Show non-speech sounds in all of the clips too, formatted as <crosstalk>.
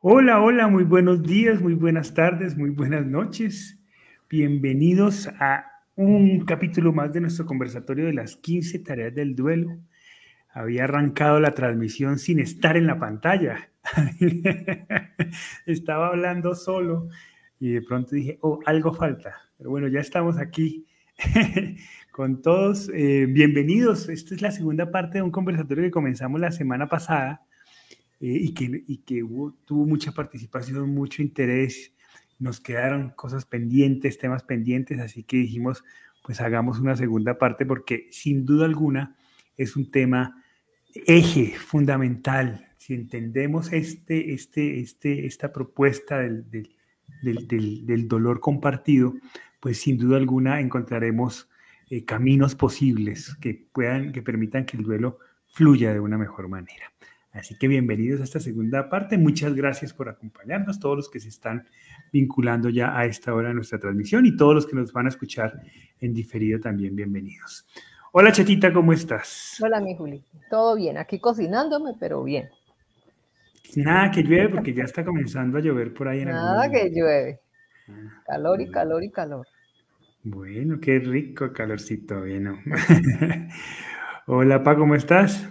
Hola, hola, muy buenos días, muy buenas tardes, muy buenas noches. Bienvenidos a un capítulo más de nuestro conversatorio de las 15 tareas del duelo. Había arrancado la transmisión sin estar en la pantalla. <laughs> Estaba hablando solo y de pronto dije, oh, algo falta. Pero bueno, ya estamos aquí <laughs> con todos. Eh, bienvenidos. Esta es la segunda parte de un conversatorio que comenzamos la semana pasada y que, y que tuvo mucha participación, mucho interés. Nos quedaron cosas pendientes, temas pendientes, así que dijimos, pues hagamos una segunda parte porque sin duda alguna es un tema eje fundamental. Si entendemos este, este, este, esta propuesta del, del, del, del dolor compartido, pues sin duda alguna encontraremos eh, caminos posibles que puedan, que permitan que el duelo fluya de una mejor manera. Así que bienvenidos a esta segunda parte. Muchas gracias por acompañarnos, todos los que se están vinculando ya a esta hora de nuestra transmisión y todos los que nos van a escuchar en diferido también, bienvenidos. Hola Chetita, ¿cómo estás? Hola mi Juli, todo bien, aquí cocinándome, pero bien. Nada que llueve porque ya está comenzando a llover por ahí en Nada que llueve. Ah, calor y calor y calor. Bueno, qué rico calorcito, bueno. <laughs> Hola Pa, ¿cómo estás?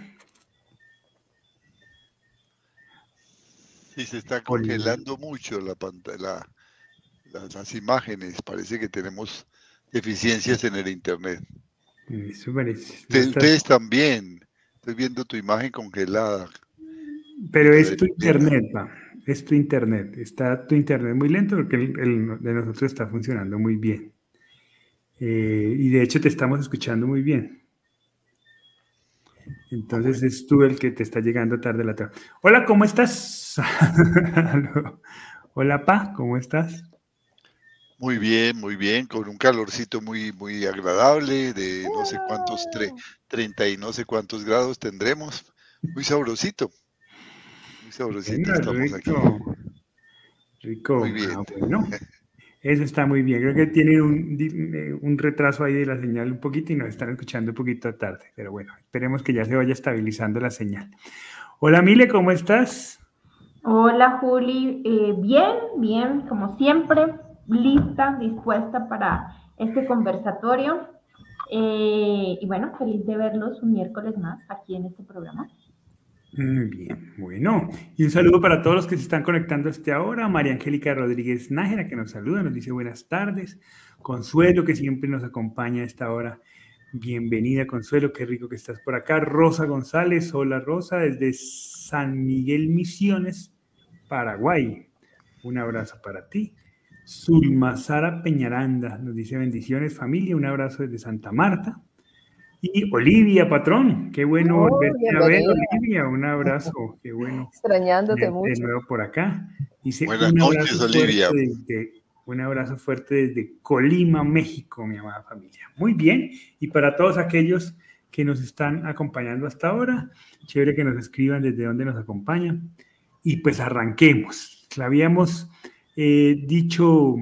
Sí, se está congelando mucho la pantalla, las imágenes. Parece que tenemos deficiencias en el internet. Eso parece. Ustedes también. Estoy viendo tu imagen congelada. Pero es tu internet, pa. Es tu internet. Está tu internet muy lento porque el, de nosotros está funcionando muy bien. Eh, y de hecho te estamos escuchando muy bien. Entonces es tú el que te está llegando tarde la tarde. Hola, ¿cómo estás? <laughs> Hola, Pa, ¿cómo estás? Muy bien, muy bien, con un calorcito muy, muy agradable, de no sé cuántos, treinta y no sé cuántos grados tendremos. Muy sabrosito. Muy sabrosito estamos aquí. Rico. Muy bien. Ah, <laughs> eso está muy bien. Creo que tiene un, un, retraso ahí de la señal un poquito y nos están escuchando un poquito tarde. Pero bueno, esperemos que ya se vaya estabilizando la señal. Hola Mile, ¿cómo estás? Hola Juli, eh, bien, bien, como siempre, lista, dispuesta para este conversatorio. Eh, y bueno, feliz de verlos un miércoles más aquí en este programa. Bien, bueno, y un saludo para todos los que se están conectando hasta ahora. María Angélica Rodríguez Nájera, que nos saluda, nos dice buenas tardes. Consuelo, que siempre nos acompaña a esta hora. Bienvenida, Consuelo, qué rico que estás por acá. Rosa González, hola Rosa, desde San Miguel Misiones, Paraguay. Un abrazo para ti. Zulma Sara Peñaranda nos dice bendiciones, familia. Un abrazo desde Santa Marta. Y Olivia, patrón, qué bueno oh, volverte a ver, Olivia, un abrazo, qué bueno. <laughs> Extrañándote mucho. De nuevo por acá. Dice, Buenas noches, Olivia. un abrazo fuerte desde Colima, México, mi amada familia. Muy bien, y para todos aquellos que nos están acompañando hasta ahora, chévere que nos escriban desde dónde nos acompañan. Y pues arranquemos. Habíamos eh, dicho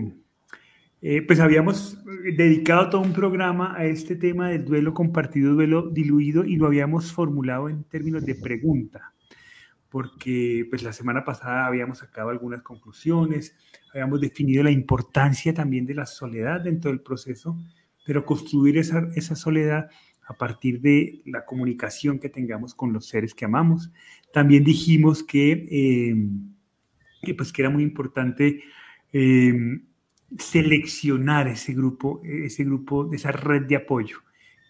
eh, pues habíamos dedicado todo un programa a este tema del duelo compartido, duelo diluido, y lo habíamos formulado en términos de pregunta, porque pues la semana pasada habíamos sacado algunas conclusiones, habíamos definido la importancia también de la soledad dentro del proceso, pero construir esa, esa soledad a partir de la comunicación que tengamos con los seres que amamos. También dijimos que, eh, pues, que era muy importante eh, seleccionar ese grupo, ese grupo, esa red de apoyo.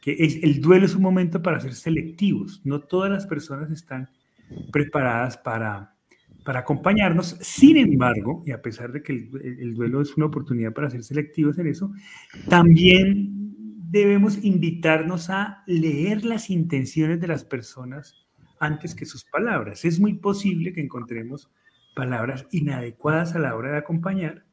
Que es, el duelo es un momento para ser selectivos. No todas las personas están preparadas para, para acompañarnos. Sin embargo, y a pesar de que el, el duelo es una oportunidad para ser selectivos en eso, también debemos invitarnos a leer las intenciones de las personas antes que sus palabras. Es muy posible que encontremos palabras inadecuadas a la hora de acompañar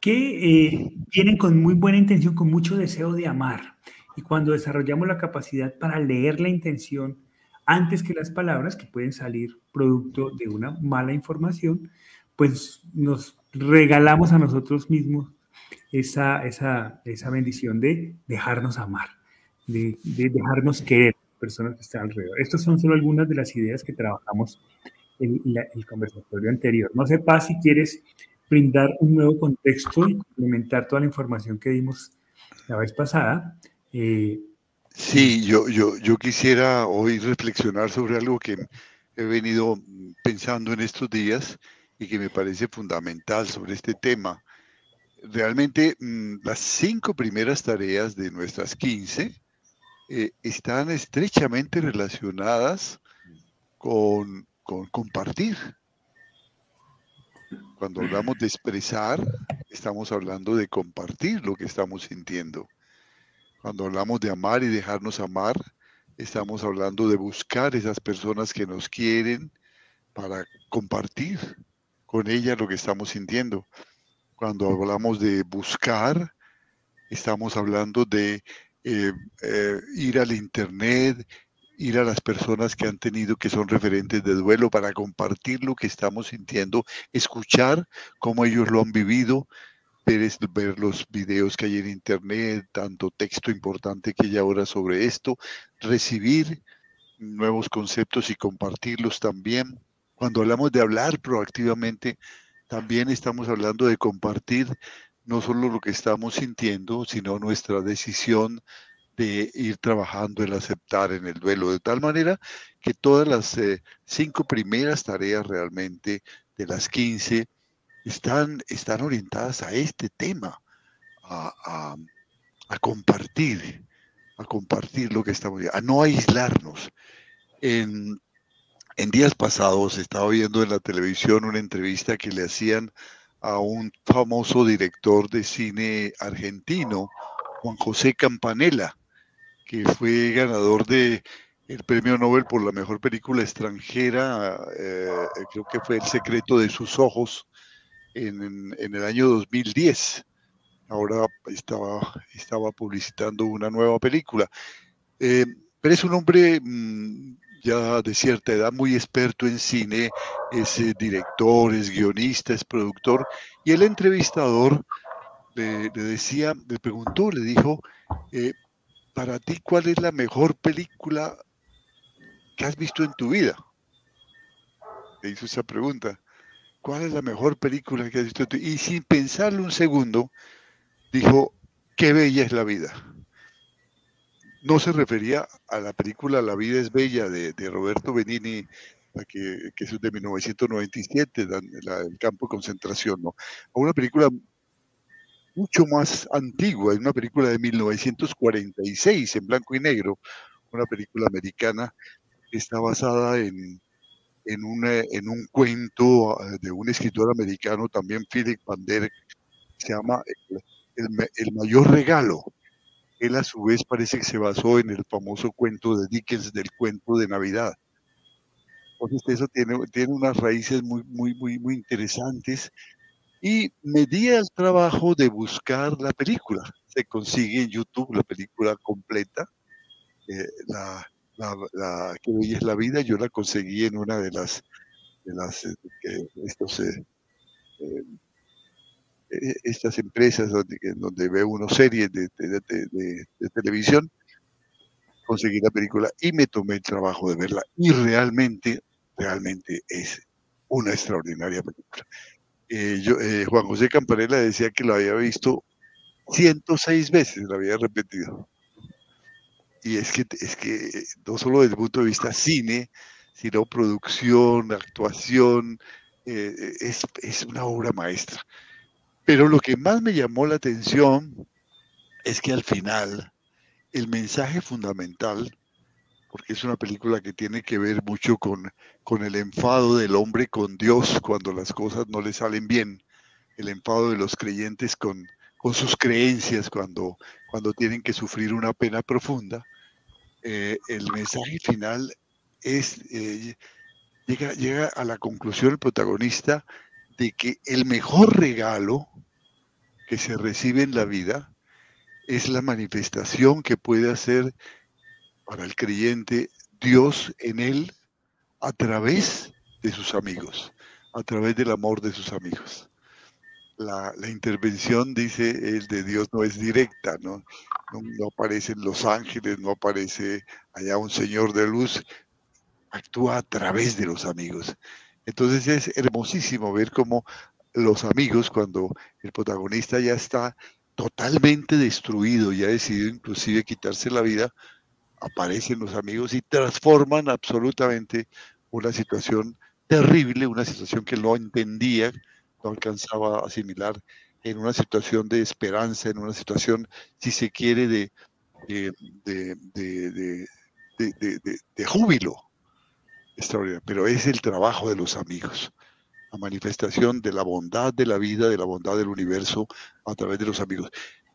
que eh, vienen con muy buena intención, con mucho deseo de amar. Y cuando desarrollamos la capacidad para leer la intención antes que las palabras, que pueden salir producto de una mala información, pues nos regalamos a nosotros mismos esa, esa, esa bendición de dejarnos amar, de, de dejarnos querer personas que están alrededor. Estas son solo algunas de las ideas que trabajamos el, el conversatorio anterior. No sé, Paz, si quieres brindar un nuevo contexto y complementar toda la información que dimos la vez pasada. Eh, sí, yo, yo, yo quisiera hoy reflexionar sobre algo que he venido pensando en estos días y que me parece fundamental sobre este tema. Realmente mm, las cinco primeras tareas de nuestras 15 eh, están estrechamente relacionadas con, con compartir. Cuando hablamos de expresar, estamos hablando de compartir lo que estamos sintiendo. Cuando hablamos de amar y dejarnos amar, estamos hablando de buscar esas personas que nos quieren para compartir con ellas lo que estamos sintiendo. Cuando hablamos de buscar, estamos hablando de eh, eh, ir al Internet, ir a las personas que han tenido, que son referentes de duelo, para compartir lo que estamos sintiendo, escuchar cómo ellos lo han vivido, ver, ver los videos que hay en Internet, tanto texto importante que hay ahora sobre esto, recibir nuevos conceptos y compartirlos también. Cuando hablamos de hablar proactivamente, también estamos hablando de compartir no solo lo que estamos sintiendo, sino nuestra decisión de ir trabajando en aceptar en el duelo, de tal manera que todas las eh, cinco primeras tareas realmente de las 15 están, están orientadas a este tema, a, a compartir, a compartir lo que estamos, a no aislarnos. En, en días pasados estaba viendo en la televisión una entrevista que le hacían a un famoso director de cine argentino, Juan José Campanella, que fue ganador de el premio Nobel por la mejor película extranjera, eh, creo que fue El secreto de sus ojos, en, el año 2010. Ahora estaba, estaba publicitando una nueva película. Eh, pero es un hombre mm, ya de cierta edad, muy experto en cine, es eh, director, es guionista, es productor, y el entrevistador le, decía, le preguntó, le dijo, para ti, ¿cuál es la mejor película que has visto en tu vida? Le hizo esa pregunta. ¿Cuál es la mejor película que has visto en tu vida? Y sin pensarlo un segundo, dijo, qué bella es la vida no se refería a la película La vida es bella de, Roberto Benini, que, es de 1997, el campo de concentración, ¿no? A una película mucho más antigua, es una película de 1946 en blanco y negro, una película americana que está basada en, en, en un cuento ah, de un escritor americano, también Philip Van Der, se llama el mayor regalo él a su vez parece que se basó en el famoso cuento de Dickens del cuento de Navidad. Entonces eso tiene, tiene unas raíces muy, muy, muy, muy interesantes. Y me di al trabajo de buscar la película. Se consigue en YouTube la película completa. Eh, la, que hoy es la vida, yo la conseguí en una de las, de las eh, eh, estas empresas donde, donde ve uno series de, televisión, conseguí la película y me tomé el trabajo de verla. Y realmente, realmente es una extraordinaria película. Eh, eh, Juan José Campanella decía que la había visto 106 veces, la había repetido. Y es que, es que no solo desde el punto de vista cine, sino producción, actuación, es, es, una obra maestra. Pero lo que más me llamó la atención es que al final el mensaje fundamental, porque es una película que tiene que ver mucho con, con el enfado del hombre con Dios cuando las cosas no le salen bien, el enfado de los creyentes con, con sus creencias cuando, cuando tienen que sufrir una pena profunda, eh, el mensaje final es, eh, llega, llega a la conclusión el protagonista de que el mejor regalo que se recibe en la vida es la manifestación que puede hacer para el creyente Dios en él a través de sus amigos, a través del amor de sus amigos. La, intervención, dice el de Dios, no es directa, ¿no? ¿no? Aparecen los ángeles, no aparece allá un Señor de luz, actúa a través de los amigos. Entonces es hermosísimo ver cómo los amigos, cuando el protagonista ya está totalmente destruido y ha decidido inclusive quitarse la vida, aparecen los amigos y transforman absolutamente una situación terrible, una situación que no entendía, no alcanzaba a asimilar, en una situación de esperanza, en una situación, si se quiere, de, de, de júbilo extraordinario. Pero es el trabajo de los amigos la manifestación de la bondad de la vida, de la bondad del universo a través de los amigos.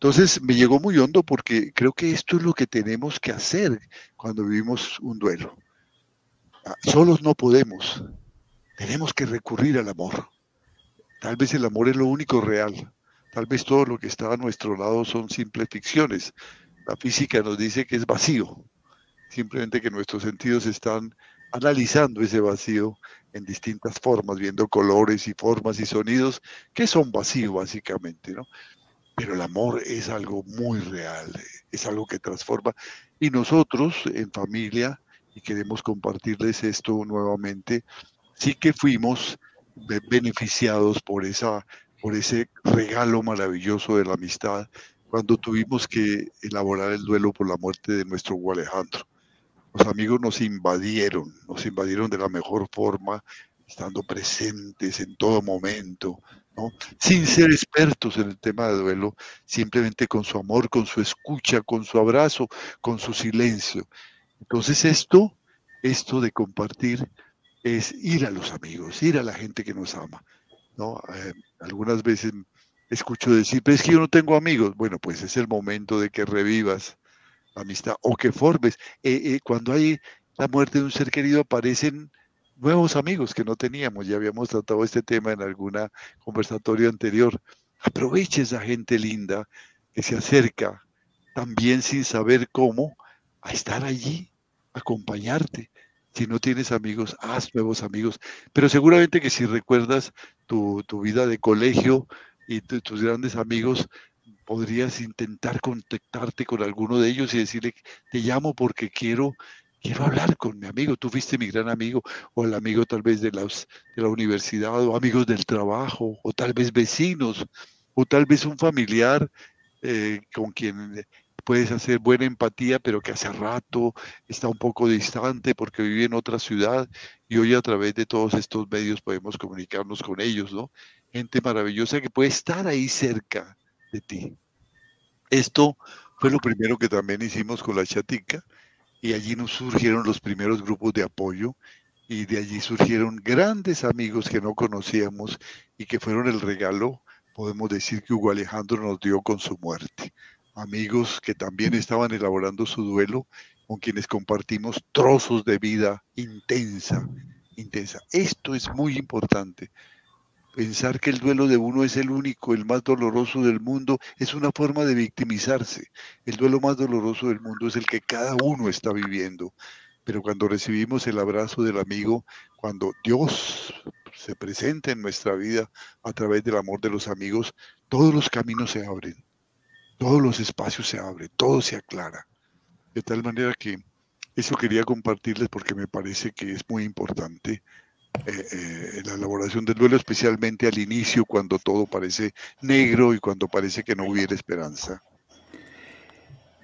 Entonces me llegó muy hondo porque creo que esto es lo que tenemos que hacer cuando vivimos un duelo. Ah, solos no podemos, tenemos que recurrir al amor. Tal vez el amor es lo único real, tal vez todo lo que está a nuestro lado son simples ficciones. La física nos dice que es vacío, simplemente que nuestros sentidos están analizando ese vacío en distintas formas, viendo colores y formas y sonidos que son vacíos básicamente, ¿no? Pero el amor es algo muy real, es algo que transforma. Y nosotros en familia, y queremos compartirles esto nuevamente, sí que fuimos beneficiados por, esa, por ese regalo maravilloso de la amistad cuando tuvimos que elaborar el duelo por la muerte de nuestro Alejandro los amigos nos invadieron, nos invadieron de la mejor forma, estando presentes en todo momento, sin ser expertos en el tema de duelo, simplemente con su amor, con su escucha, con su abrazo, con su silencio. Entonces esto, esto de compartir es ir a los amigos, ir a la gente que nos ama. ¿no? Eh, algunas veces escucho decir, pero es que yo no tengo amigos. Bueno, pues es el momento de que revivas amistad o que formes. Eh, eh, cuando hay la muerte de un ser querido aparecen nuevos amigos que no teníamos. Ya habíamos tratado este tema en alguna conversatorio anterior. Aproveche esa gente linda que se acerca también sin saber cómo a estar allí, acompañarte. Si no tienes amigos, haz nuevos amigos. Pero seguramente que si recuerdas tu, vida de colegio y tus grandes amigos, podrías intentar contactarte con alguno de ellos y decirle, te llamo porque quiero, quiero hablar con mi amigo, tú fuiste mi gran amigo, o el amigo tal vez de, las, de la universidad, o amigos del trabajo, o tal vez vecinos, o tal vez un familiar eh, con quien puedes hacer buena empatía, pero que hace rato está un poco distante porque vive en otra ciudad y hoy a través de todos estos medios podemos comunicarnos con ellos, ¿no? Gente maravillosa que puede estar ahí cerca, de ti. Esto fue lo primero que también hicimos con la chatica y allí nos surgieron los primeros grupos de apoyo y de allí surgieron grandes amigos que no conocíamos y que fueron el regalo, podemos decir que Hugo Alejandro nos dio con su muerte. Amigos que también estaban elaborando su duelo, con quienes compartimos trozos de vida intensa, intensa. Esto es muy importante Pensar que el duelo de uno es el único, el más doloroso del mundo, es una forma de victimizarse. El duelo más doloroso del mundo es el que cada uno está viviendo. Pero cuando recibimos el abrazo del amigo, cuando Dios se presenta en nuestra vida a través del amor de los amigos, todos los caminos se abren, todos los espacios se abren, todo se aclara. De tal manera que eso quería compartirles porque me parece que es muy importante eh, eh, la elaboración del duelo, especialmente al inicio, cuando todo parece negro y cuando parece que no hubiera esperanza.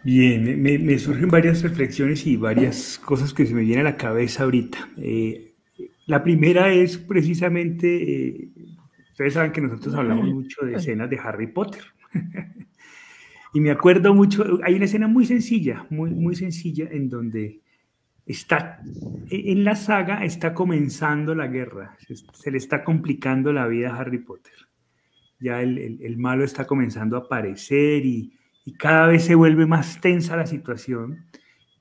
Bien, me, surgen varias reflexiones y varias cosas que se me vienen a la cabeza ahorita. Eh, la primera es precisamente, ustedes saben que nosotros hablamos mucho de escenas de Harry Potter. <laughs> y me acuerdo mucho, hay una escena muy sencilla, muy, muy sencilla, en donde está en la saga está comenzando la guerra, se, le está complicando la vida a Harry Potter. Ya el, malo está comenzando a aparecer y, cada vez se vuelve más tensa la situación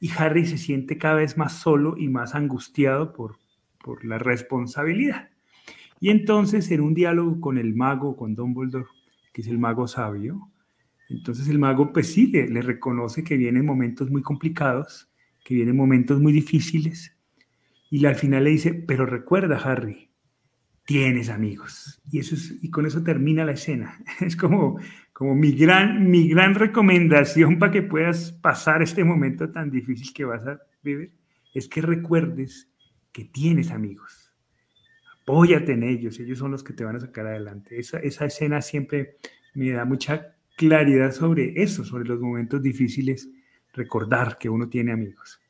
y Harry se siente cada vez más solo y más angustiado por, por la responsabilidad. Y entonces en un diálogo con el mago, con Dumbledore, que es el mago sabio, entonces el mago pues sí le reconoce que vienen momentos muy complicados que vienen momentos muy difíciles, y al final le dice, pero recuerda, Harry, tienes amigos. Y, eso y con eso termina la escena. <laughs> Es como, como mi, gran, mi gran recomendación para que puedas pasar este momento tan difícil que vas a vivir, es que recuerdes que tienes amigos. apóyate en ellos, ellos son los que te van a sacar adelante. Esa, esa escena siempre me da mucha claridad sobre eso, sobre los momentos difíciles, recordar que uno tiene amigos.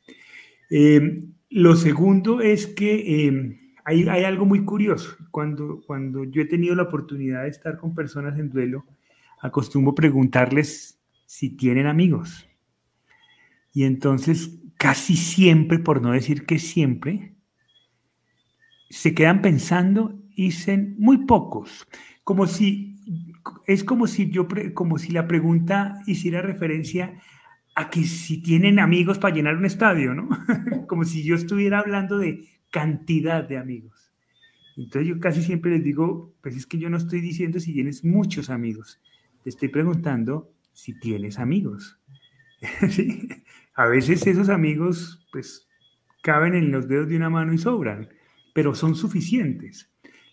Eh, lo segundo es que eh, hay, hay, algo muy curioso. Cuando, cuando yo he tenido la oportunidad de estar con personas en duelo, acostumbro preguntarles si tienen amigos. Y entonces, casi siempre, por no decir que siempre, se quedan pensando y dicen muy pocos, como si es como si yo como si la pregunta hiciera referencia a que si tienen amigos para llenar un estadio, ¿no? <laughs> como si yo estuviera hablando de cantidad de amigos. Entonces yo casi siempre les digo, pues es que yo no estoy diciendo si tienes muchos amigos, te estoy preguntando si tienes amigos. <laughs> ¿Sí? A veces esos amigos pues caben en los dedos de una mano y sobran pero son suficientes.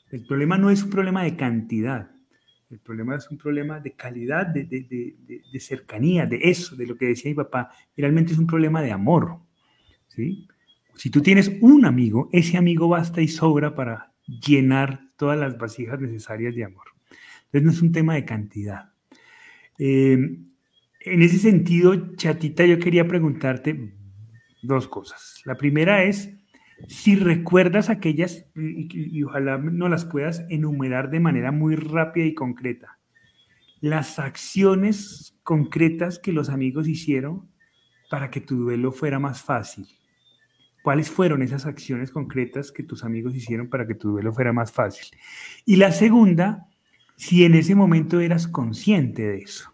El problema no es un problema de cantidad, el problema es un problema de calidad, de, de, de, de, cercanía, de eso, de lo que decía mi papá. Realmente es un problema de amor. ¿sí? Si tú tienes un amigo, ese amigo basta y sobra para llenar todas las vasijas necesarias de amor. Entonces no es un tema de cantidad. Eh, en ese sentido, chatita, yo quería preguntarte dos cosas. La primera es, si recuerdas aquellas, y, ojalá no las puedas enumerar de manera muy rápida y concreta, las acciones concretas que los amigos hicieron para que tu duelo fuera más fácil. ¿Cuáles fueron esas acciones concretas que tus amigos hicieron para que tu duelo fuera más fácil? Y la segunda, si en ese momento eras consciente de eso.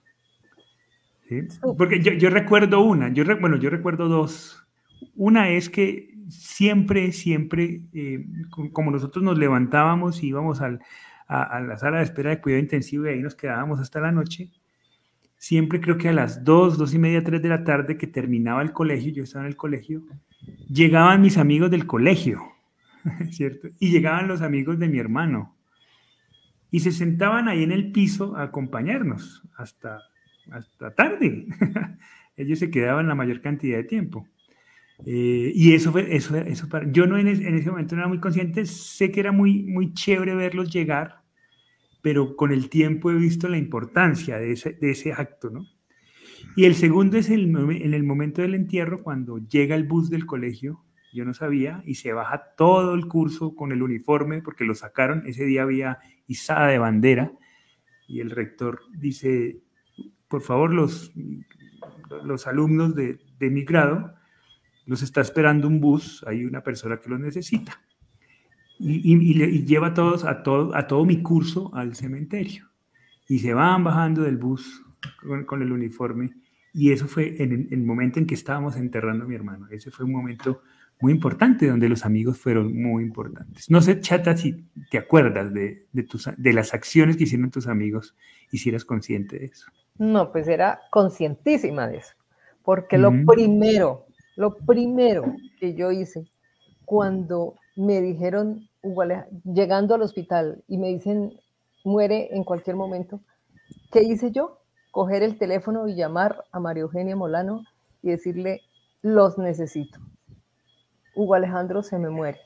Porque yo, yo, recuerdo una, yo, bueno, yo recuerdo dos. Una es que siempre, siempre, eh, como nosotros nos levantábamos y íbamos al, a, la sala de espera de cuidado intensivo y ahí nos quedábamos hasta la noche, siempre creo que a las 2, 2 y media, 3 de la tarde que terminaba el colegio, yo estaba en el colegio, llegaban mis amigos del colegio, <laughs> ¿cierto? Y llegaban los amigos de mi hermano. Y se sentaban ahí en el piso a acompañarnos hasta, hasta tarde. <laughs> Ellos se quedaban la mayor cantidad de tiempo. Eh, y eso fue, eso, eso para, yo no en, en, ese momento no era muy consciente, sé que era muy, muy chévere verlos llegar, pero con el tiempo he visto la importancia de ese, de ese acto, ¿no? Y el segundo es el, en el momento del entierro, cuando llega el bus del colegio, yo no sabía, y se baja todo el curso con el uniforme, porque lo sacaron, ese día había izada de bandera, y el rector dice, por favor, los, los alumnos de, de mi grado, los está esperando un bus, hay una persona que los necesita. Y, lleva a todos, a todo, a todo mi curso al cementerio. Y se van bajando del bus con, el uniforme. Y eso fue en el, momento en que estábamos enterrando a mi hermano. Ese fue un momento muy importante donde los amigos fueron muy importantes. No sé, Chata, si te acuerdas de, de, tus, de las acciones que hicieron tus amigos y si eras consciente de eso. No, pues era conscientísima de eso. Porque lo primero lo primero que yo hice cuando me dijeron, llegando al hospital y me dicen, muere en cualquier momento, ¿qué hice yo? Coger el teléfono y llamar a María Eugenia Molano y decirle, los necesito. Hugo Alejandro se me muere.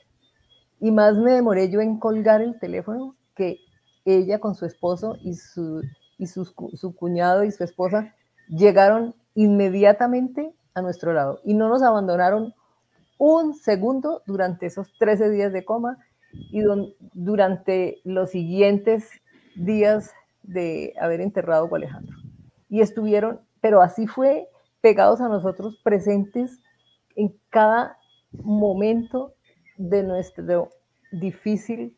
Y más me demoré yo en colgar el teléfono que ella con su esposo y su, y su cuñado y su esposa llegaron inmediatamente a nuestro lado y no nos abandonaron un segundo durante esos 13 días de coma y durante los siguientes días de haber enterrado a Alejandro. Y estuvieron, pero así fue, pegados a nosotros, presentes en cada momento de nuestro difícil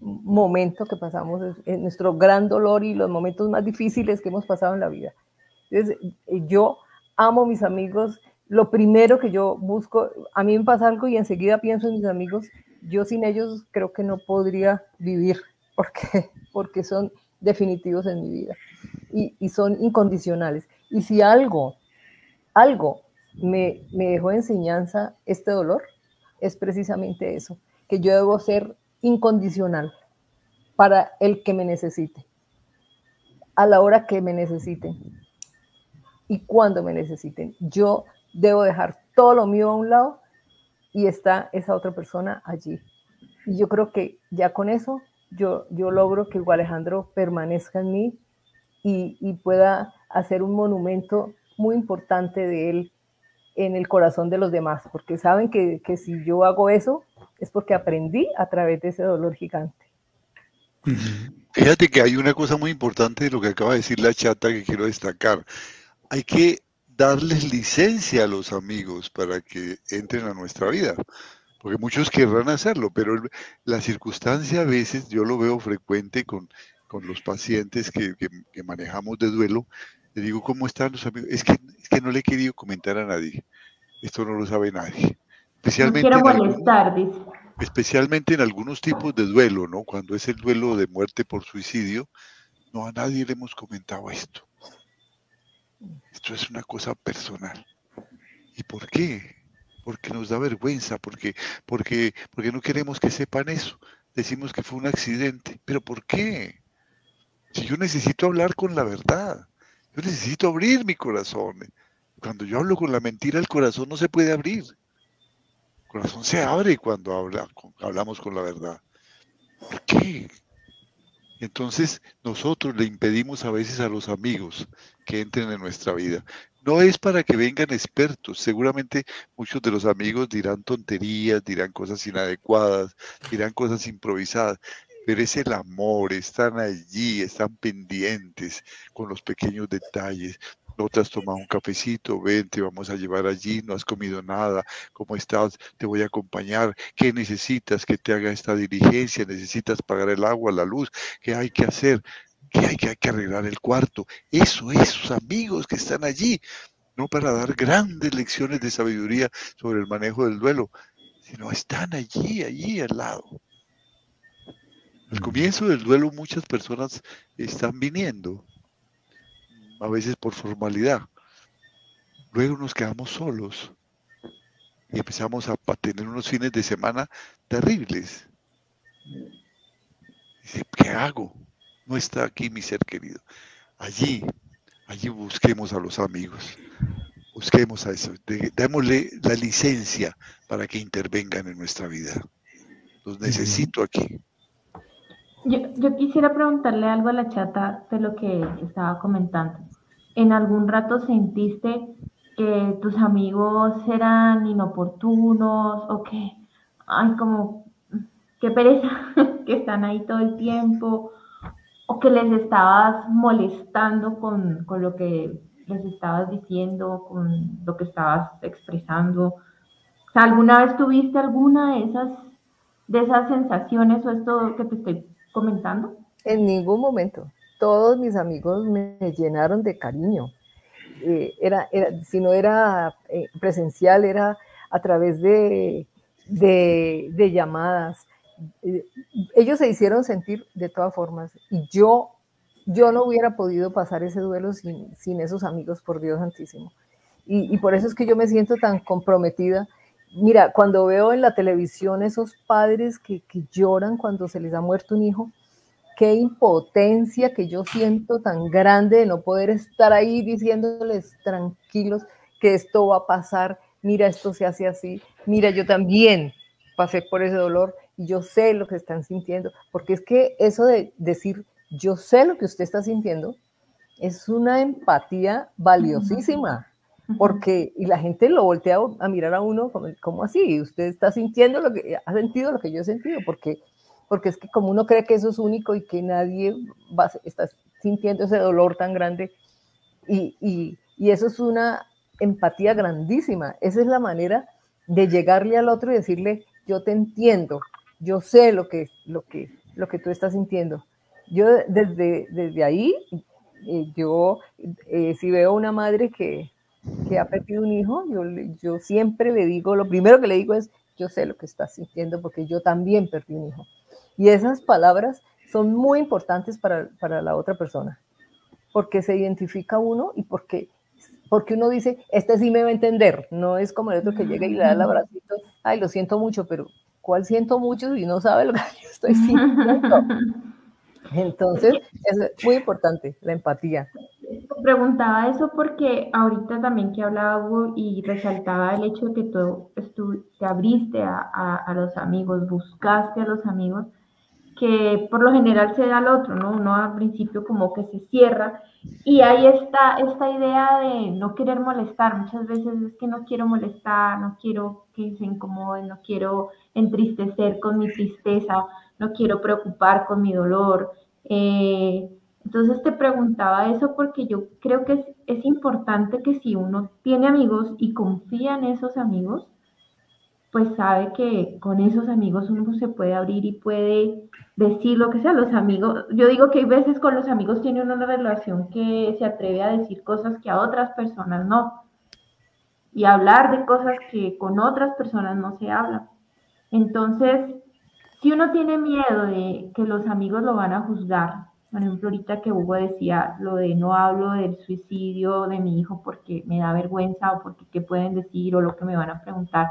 momento que pasamos, en nuestro gran dolor y los momentos más difíciles que hemos pasado en la vida. Entonces, yo amo mis amigos. Lo primero que yo busco, a mí me pasa algo y enseguida pienso en mis amigos. Yo sin ellos creo que no podría vivir porque, <laughs> porque son definitivos en mi vida y, y son incondicionales. Y si algo, algo me, me dejó enseñanza este dolor, es precisamente eso, que yo debo ser incondicional para el que me necesite, a la hora que me necesiten y cuando me necesiten. Yo debo dejar todo lo mío a un lado y está esa otra persona allí Y yo creo que ya con eso yo, yo logro que Alejandro permanezca en mí y, y pueda hacer un monumento muy importante de él en el corazón de los demás, porque saben que, que, si yo hago eso es porque aprendí a través de ese dolor gigante. Fíjate que hay una cosa muy importante de lo que acaba de decir la chata que quiero destacar. Hay que darles licencia a los amigos para que entren a nuestra vida, porque muchos querrán hacerlo, pero la circunstancia a veces yo lo veo frecuente con, con los pacientes que, que, manejamos de duelo. Le digo, ¿cómo están los amigos? Es que, es que no le he querido comentar a nadie. Esto no lo sabe nadie. Especialmente no quiero molestar, dice especialmente en algunos tipos de duelo, ¿no? Cuando es el duelo de muerte por suicidio, no a nadie le hemos comentado esto. Esto es una cosa personal. ¿Y por qué? Porque nos da vergüenza, porque, porque, porque no queremos que sepan eso. Decimos que fue un accidente. ¿Pero por qué? Si yo necesito hablar con la verdad, yo necesito abrir mi corazón. Cuando yo hablo con la mentira, el corazón no se puede abrir corazón se abre cuando habla, hablamos con la verdad. ¿Por qué? Entonces nosotros le impedimos a veces a los amigos que entren en nuestra vida. No es para que vengan expertos. Seguramente muchos de los amigos dirán tonterías, dirán cosas inadecuadas, dirán cosas improvisadas, pero es el amor, están allí, están pendientes con los pequeños detalles no te has tomado un cafecito, ven, te vamos a llevar allí, no has comido nada, ¿cómo estás? Te voy a acompañar, ¿qué necesitas que te haga esta diligencia? ¿Necesitas pagar el agua, la luz? ¿Qué hay que hacer? ¿Qué hay que, hay que arreglar el cuarto? Eso, esos amigos que están allí, no para dar grandes lecciones de sabiduría sobre el manejo del duelo, sino están allí, allí al lado. Al comienzo del duelo muchas personas están viniendo, a veces por formalidad. Luego nos quedamos solos y empezamos a, tener unos fines de semana terribles. Dice, ¿qué hago? No está aquí mi ser querido. Allí, allí busquemos a los amigos. Busquemos a eso. Démosle la licencia para que intervengan en nuestra vida. Los necesito aquí. Yo, quisiera preguntarle algo a la chata de lo que estaba comentando. ¿En algún rato sentiste que tus amigos eran inoportunos o que, ay, como, qué pereza, <laughs> que están ahí todo el tiempo, o que les estabas molestando con, con lo que les estabas diciendo, con lo que estabas expresando? ¿Alguna vez tuviste alguna de esas, de esas sensaciones o esto que te estoy comentando? En ningún momento. Todos mis amigos me llenaron de cariño. Eh, era, si no era eh, presencial, era a través de, de, llamadas. Eh, ellos se hicieron sentir de todas formas y yo, yo no hubiera podido pasar ese duelo sin, sin esos amigos, por Dios santísimo. Y, y, por eso es que yo me siento tan comprometida. Mira, cuando veo en la televisión esos padres que, que lloran cuando se les ha muerto un hijo, qué impotencia que yo siento tan grande de no poder estar ahí diciéndoles tranquilos que esto va a pasar, mira, esto se hace así, mira, yo también pasé por ese dolor yo sé lo que están sintiendo, porque es que eso de decir, yo sé lo que usted está sintiendo, es una empatía valiosísima, porque y la gente lo voltea a mirar a uno como, como así, usted está sintiendo lo que ha sentido lo que yo he sentido, porque porque es que como uno cree que eso es único y que nadie va, está sintiendo ese dolor tan grande, y, y, y eso es una empatía grandísima, esa es la manera de llegarle al otro y decirle, yo te entiendo, yo sé lo que, lo que, lo que tú estás sintiendo. Yo desde, desde ahí, eh, yo eh, si veo una madre que, que ha perdido un hijo, yo, yo siempre le digo, lo primero que le digo es, yo sé lo que estás sintiendo porque yo también perdí un hijo. Y esas palabras son muy importantes para, para la otra persona, porque se identifica uno y porque, porque uno dice, este sí me va a entender, no es como el otro que llega y le da el abracito, ay, lo siento mucho, pero ¿cuál siento mucho y no sabe lo que yo <laughs> estoy sintiendo? <laughs> Entonces, es muy importante la empatía. preguntaba eso porque ahorita también que hablaba Hugo y resaltaba el hecho de que tú te abriste a, los amigos, buscaste a los amigos, que por lo general se da al otro, ¿no? Uno al principio como que se cierra y ahí está esta idea de no querer molestar. Muchas veces es que no quiero molestar, no quiero que se incomoden, no quiero entristecer con mi tristeza, no quiero preocupar con mi dolor. Eh, entonces te preguntaba eso porque yo creo que es, importante que si uno tiene amigos y confía en esos amigos, pues sabe que con esos amigos uno se puede abrir y puede decir lo que sea. Los amigos, yo digo que hay veces con los amigos tiene una relación que se atreve a decir cosas que a otras personas no. Y hablar de cosas que con otras personas no se habla. Entonces, si uno tiene miedo de que los amigos lo van a juzgar, por ejemplo, ahorita que Hugo decía lo de no hablo del suicidio de mi hijo porque me da vergüenza o porque qué pueden decir o lo que me van a preguntar.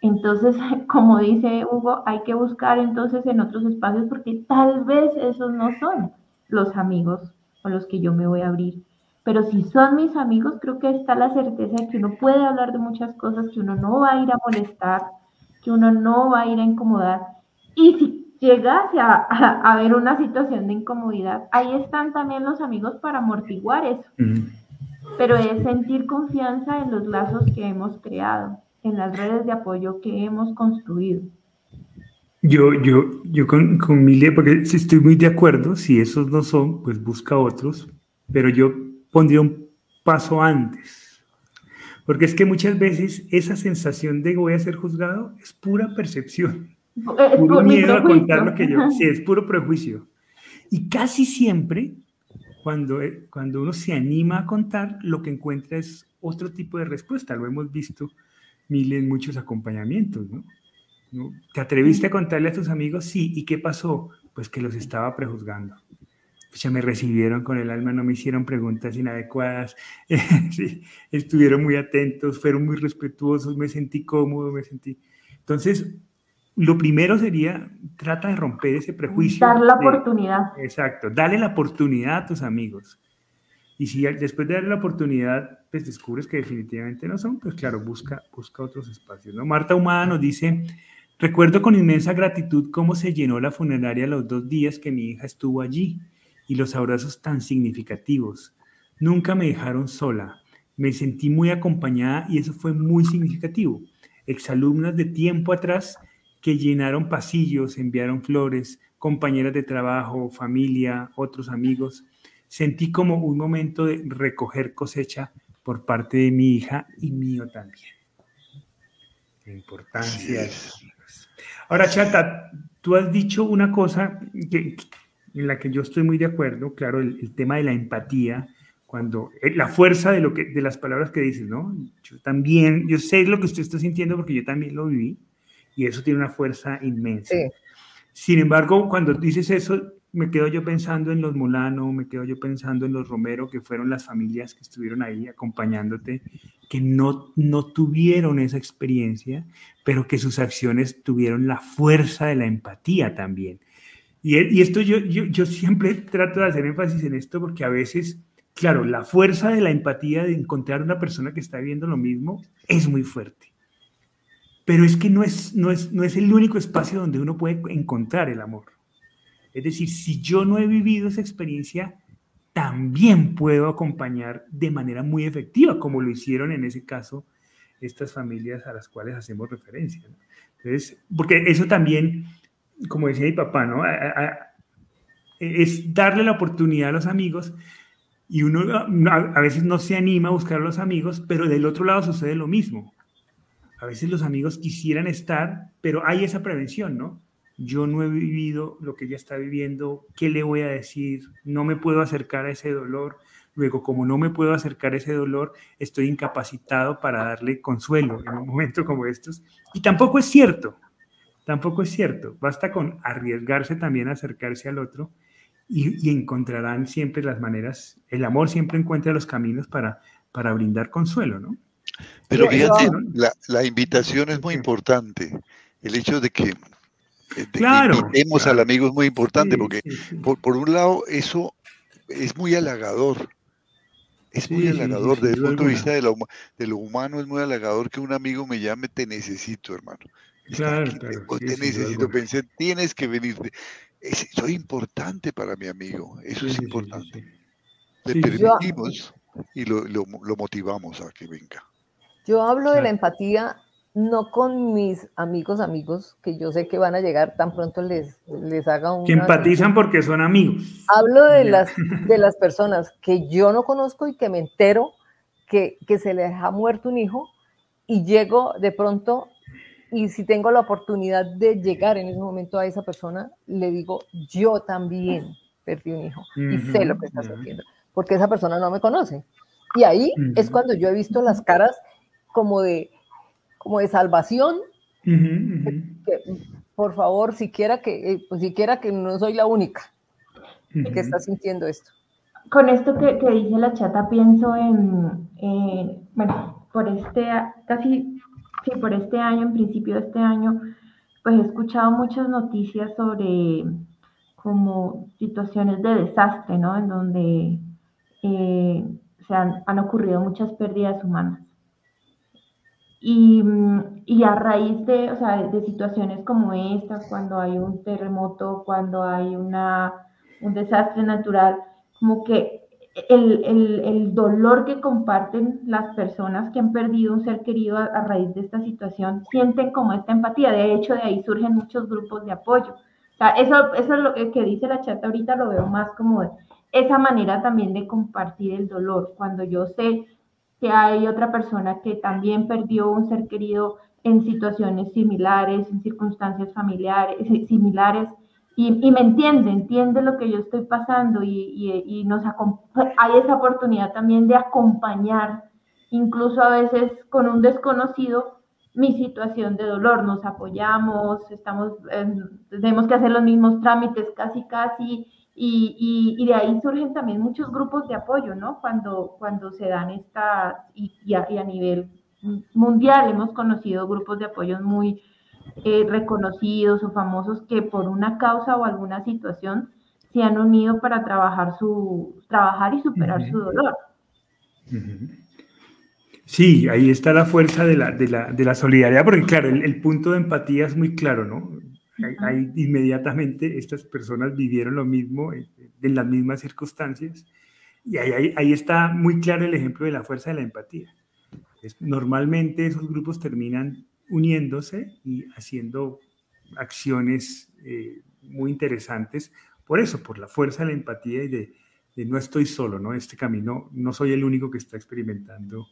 Entonces, <laughs> como dice Hugo, hay que buscar entonces en otros espacios porque tal vez esos no son los amigos con los que yo me voy a abrir. Pero si son mis amigos, creo que está la certeza de que uno puede hablar de muchas cosas, que uno no va a ir a molestar, que uno no va a ir a incomodar. Y si llegase a, a, haber una situación de incomodidad, ahí están también los amigos para amortiguar eso. Pero es sentir confianza en los lazos que hemos creado, en las redes de apoyo que hemos construido. Yo, yo, yo con, con Milia, porque estoy muy de acuerdo, si esos no son, pues busca otros, pero yo pondría un paso antes. Porque es que muchas veces esa sensación de voy a ser juzgado es pura percepción. Es puro miedo a contar lo que yo. <laughs> Sí, es puro prejuicio. Y casi siempre, cuando, eh, cuando uno se anima a contar, lo que encuentra es otro tipo de respuesta. Lo hemos visto miles, muchos acompañamientos, ¿no? ¿Te atreviste a contarle a tus amigos? Sí. ¿Y qué pasó? Pues que los estaba prejuzgando. Ya me recibieron con el alma, no me hicieron preguntas inadecuadas, <laughs> estuvieron muy atentos, fueron muy respetuosos, me sentí cómodo, me sentí... Entonces, lo primero sería, trata de romper ese prejuicio. Dar la oportunidad. Exacto, dale la oportunidad a tus amigos. Y si después de darle la oportunidad, pues descubres que definitivamente no son, pues claro, busca, busca otros espacios. ¿no? Marta Humada nos dice, recuerdo con inmensa gratitud cómo se llenó la funeraria los dos días que mi hija estuvo allí y los abrazos tan significativos. Nunca me dejaron sola. Me sentí muy acompañada y eso fue muy significativo. Exalumnas de tiempo atrás que llenaron pasillos, enviaron flores, compañeras de trabajo, familia, otros amigos. Sentí como un momento de recoger cosecha por parte de mi hija y mío también. La importancia de Ahora, Chata, tú has dicho una cosa que, en la que yo estoy muy de acuerdo, claro, el, tema de la empatía, cuando eh, la fuerza de lo que de las palabras que dices, ¿no? Yo también, yo sé lo que usted está sintiendo porque yo también lo viví y eso tiene una fuerza inmensa. Sin embargo, cuando dices eso, me quedo yo pensando en los Molano, me quedo yo pensando en los Romero, que fueron las familias que estuvieron ahí acompañándote, que no, no tuvieron esa experiencia, pero que sus acciones tuvieron la fuerza de la empatía también. Y, esto yo, yo, yo siempre trato de hacer énfasis en esto porque a veces, claro, la fuerza de la empatía de encontrar una persona que está viendo lo mismo es muy fuerte. Pero es que no es, no, es, no es el único espacio donde uno puede encontrar el amor. Es decir, si yo no he vivido esa experiencia, también puedo acompañar de manera muy efectiva, como lo hicieron en ese caso estas familias a las cuales hacemos referencia. Entonces, porque eso también, como decía mi papá, ¿no? es darle la oportunidad a los amigos y uno a veces no se anima a buscar a los amigos, pero del otro lado sucede lo mismo. A veces los amigos quisieran estar, pero hay esa prevención, ¿no? Yo no he vivido lo que ella está viviendo, ¿qué le voy a decir? No me puedo acercar a ese dolor. Luego, como no me puedo acercar a ese dolor, estoy incapacitado para darle consuelo en un momento como estos. Y tampoco es cierto, tampoco es cierto. Basta con arriesgarse también a acercarse al otro y, encontrarán siempre las maneras, el amor siempre encuentra los caminos para, para brindar consuelo, ¿no? Pero fíjate, la, invitación es muy importante. El hecho de que eh, invitemos al amigo es muy importante porque Por, un lado eso es muy halagador. Es muy halagador, desde el punto de vista de, de, lo humano, es muy halagador que un amigo me llame, te necesito, hermano. Claro, claro. te necesito, pensé, tienes que venir. soy importante para mi amigo, eso es importante. Le permitimos y lo, lo, motivamos a que venga. Yo hablo de la empatía no con mis amigos amigos, que yo sé que van a llegar tan pronto les, les haga un... Que empatizan porque son amigos. Hablo de las, de <laughs> las personas que yo no conozco y que me entero que, que se les ha muerto un hijo y llego de pronto y si tengo la oportunidad de llegar en ese momento a esa persona, le digo, yo también perdí un hijo y sé lo que estás haciendo, porque esa persona no me conoce. Y ahí es cuando yo he visto las caras como de, como de salvación. por favor, siquiera que, eh, pues siquiera que no soy la única que está sintiendo esto. Con esto que, que dice la chata, pienso en, eh, bueno, por este, casi, sí, por este año, en principio de este año, pues he escuchado muchas noticias sobre como situaciones de desastre, ¿no? En donde eh, se han, han ocurrido muchas pérdidas humanas. Y, y, a raíz de, o sea, de situaciones como esta, cuando hay un terremoto, cuando hay una, un desastre natural, como que el, el, el, dolor que comparten las personas que han perdido un ser querido a, a, raíz de esta situación, sienten como esta empatía. De hecho, de ahí surgen muchos grupos de apoyo. O sea, eso, eso es lo que dice la chata ahorita, lo veo más como esa manera también de compartir el dolor. Cuando yo sé que hay otra persona que también perdió un ser querido en situaciones similares, en circunstancias familiares, eh, similares, y, me entiende, entiende lo que yo estoy pasando y, y, nos hay esa oportunidad también de acompañar, incluso a veces con un desconocido, mi situación de dolor. Nos apoyamos, estamos, tenemos que hacer los mismos trámites casi, casi, y, y, de ahí surgen también muchos grupos de apoyo, ¿no? Cuando, cuando se dan estas, y, y, a, nivel mundial hemos conocido grupos de apoyo muy eh, reconocidos o famosos que por una causa o alguna situación se han unido para trabajar, su, trabajar y superar su dolor. Sí, ahí está la fuerza de la, de la, de la solidaridad, porque claro, el, el, punto de empatía es muy claro, ¿no? Ahí, inmediatamente estas personas vivieron lo mismo eh, en las mismas circunstancias y ahí, ahí, está muy claro el ejemplo de la fuerza de la empatía. Normalmente esos grupos terminan uniéndose y haciendo acciones eh, muy interesantes por eso, por la fuerza de la empatía y de, de, no estoy solo, ¿no? Este camino, no soy el único que está experimentando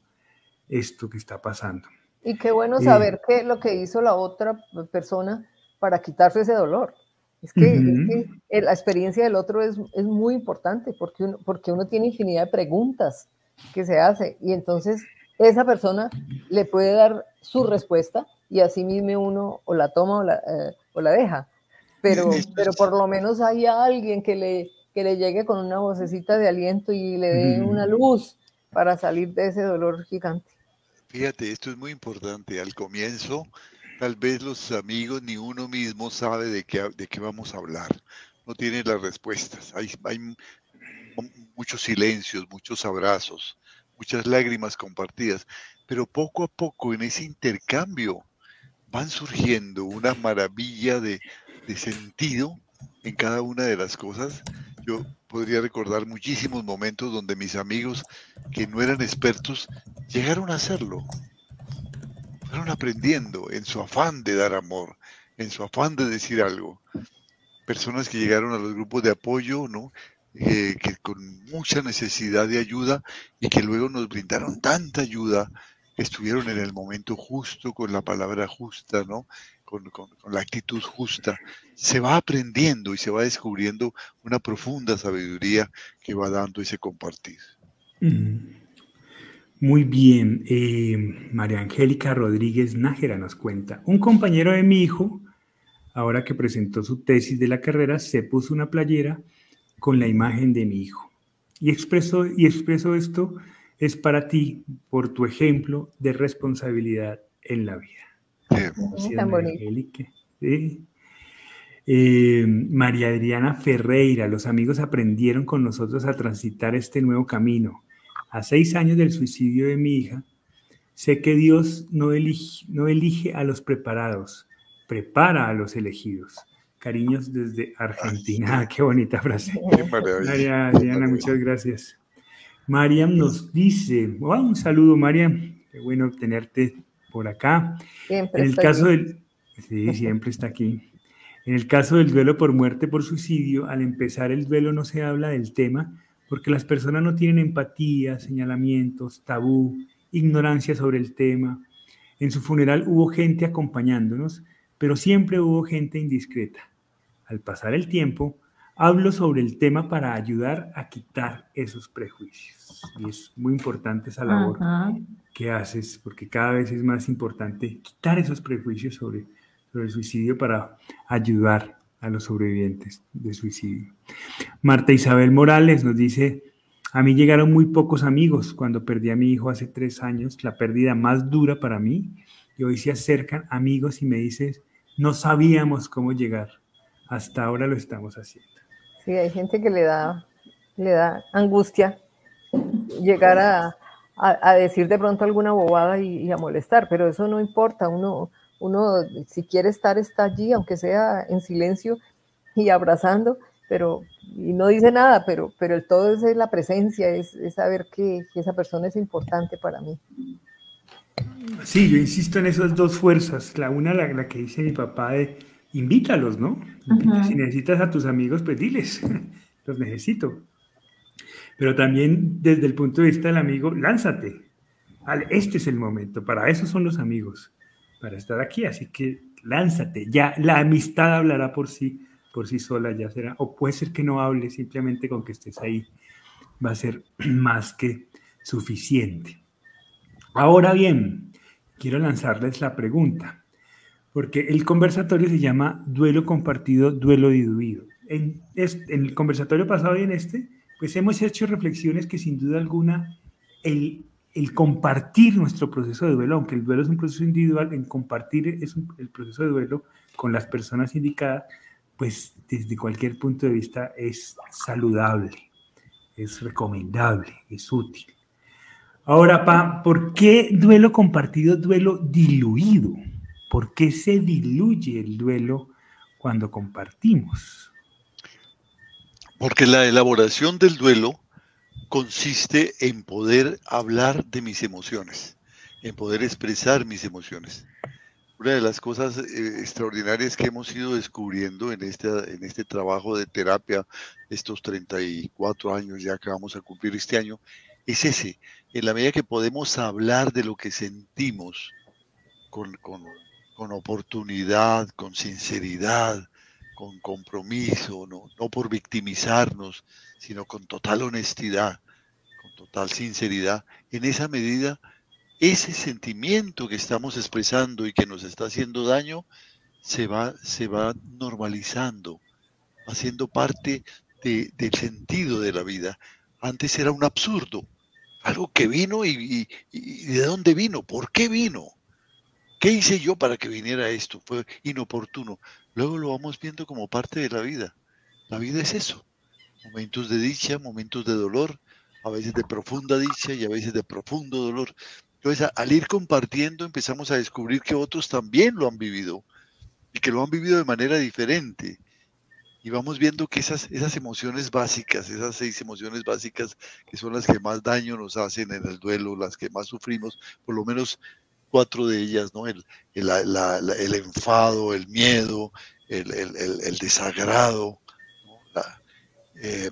esto que está pasando. Y qué bueno saber eh, que lo que hizo la otra persona para quitarse ese dolor. Es que, la experiencia del otro es, es, muy importante porque uno, porque uno tiene infinidad de preguntas que se hace y entonces esa persona le puede dar su respuesta y así mismo uno o la toma o la, eh, o la deja. Pero, pero por lo menos hay alguien que le, que le llegue con una vocecita de aliento y le dé una luz para salir de ese dolor gigante. Fíjate, esto es muy importante. Al comienzo Tal vez los amigos ni uno mismo sabe de qué, de qué vamos a hablar. No tiene las respuestas. Hay, hay muchos silencios, muchos abrazos, muchas lágrimas compartidas. Pero poco a poco en ese intercambio van surgiendo una maravilla de, de sentido en cada una de las cosas. Yo podría recordar muchísimos momentos donde mis amigos que no eran expertos llegaron a hacerlo fueron aprendiendo en su afán de dar amor, en su afán de decir algo. Personas que llegaron a los grupos de apoyo, ¿no? Eh, que con mucha necesidad de ayuda y que luego nos brindaron tanta ayuda, estuvieron en el momento justo, con la palabra justa, ¿no? Con, con, la actitud justa. Se va aprendiendo y se va descubriendo una profunda sabiduría que va dando ese compartir. Muy bien, eh, María Angélica Rodríguez Nájera nos cuenta, un compañero de mi hijo, ahora que presentó su tesis de la carrera, se puso una playera con la imagen de mi hijo. Y expresó, y expresó esto es para ti por tu ejemplo de responsabilidad en la vida. Eh, María Adriana Ferreira, los amigos aprendieron con nosotros a transitar este nuevo camino A seis años del suicidio de mi hija, sé que Dios no elige, no elige a los preparados, prepara a los elegidos. Cariños desde Argentina. <laughs> qué bonita frase. María Diana, muchas gracias. Mariam nos dice, un saludo Mariam, qué bueno tenerte por acá. Siempre en el caso del, <laughs> sí, siempre está aquí. En el caso del duelo por muerte por suicidio, al empezar el duelo no se habla del tema porque las personas no tienen empatía, señalamientos, tabú, ignorancia sobre el tema. En su funeral hubo gente acompañándonos, pero siempre hubo gente indiscreta. Al pasar el tiempo, hablo sobre el tema para ayudar a quitar esos prejuicios. Y es muy importante esa labor que haces, porque cada vez es más importante quitar esos prejuicios sobre el suicidio para ayudar a los sobrevivientes de suicidio. Marta Isabel Morales nos dice, a mí llegaron muy pocos amigos cuando perdí a mi hijo hace tres años, la pérdida más dura para mí, y hoy se acercan amigos y me dicen, no sabíamos cómo llegar, hasta ahora lo estamos haciendo. Sí, hay gente que le da, le da angustia llegar a, decir de pronto alguna bobada y, a molestar, pero eso no importa, uno, uno, si quiere estar, está allí, aunque sea en silencio y abrazando, pero y no dice nada, pero, pero el todo es la presencia, es, saber que, esa persona es importante para mí. Sí, yo insisto en esas dos fuerzas. La una, la, que dice mi papá de invítalos, ¿no? Si necesitas a tus amigos, pues diles, <laughs> los necesito. Pero también desde el punto de vista del amigo, lánzate. Este es el momento, para eso son los amigos para estar aquí, así que lánzate, ya la amistad hablará por sí, por sí sola, ya será, o puede ser que no hable, simplemente con que estés ahí va a ser <clears throat> más que suficiente. Ahora bien, quiero lanzarles la pregunta, porque el conversatorio se llama duelo compartido, duelo diluido. En, en el conversatorio pasado y en este, pues hemos hecho reflexiones que sin duda alguna el el compartir nuestro proceso de duelo, aunque el duelo es un proceso individual, en compartir es el proceso de duelo con las personas indicadas, pues desde cualquier punto de vista es saludable, es recomendable, es útil. Ahora, Pa, ¿por qué duelo compartido, duelo diluido? ¿Por qué se diluye el duelo cuando compartimos? Porque la elaboración del duelo consiste en poder hablar de mis emociones, en poder expresar mis emociones. Una de las cosas eh, extraordinarias que hemos ido descubriendo en este, en este trabajo de terapia, estos 34 años ya que vamos a cumplir este año, es ese, en la medida que podemos hablar de lo que sentimos con, con, con oportunidad, con sinceridad, con compromiso, ¿no? no por victimizarnos, sino con total honestidad, con total sinceridad, en esa medida, ese sentimiento que estamos expresando y que nos está haciendo daño, se va, se va normalizando, haciendo parte del sentido de la vida. Antes era un absurdo, algo que vino y, de dónde vino, por qué vino. ¿Qué hice yo para que viniera esto? Fue inoportuno. Luego lo vamos viendo como parte de la vida. La vida es eso. Momentos de dicha, momentos de dolor, a veces de profunda dicha y a veces de profundo dolor. Entonces, al ir compartiendo, empezamos a descubrir que otros también lo han vivido y que lo han vivido de manera diferente. Y vamos viendo que esas, esas emociones básicas, esas seis emociones básicas que son las que más daño nos hacen en el duelo, las que más sufrimos, por lo menos cuatro de ellas, ¿no? El, el, enfado, el miedo, el, desagrado, eh,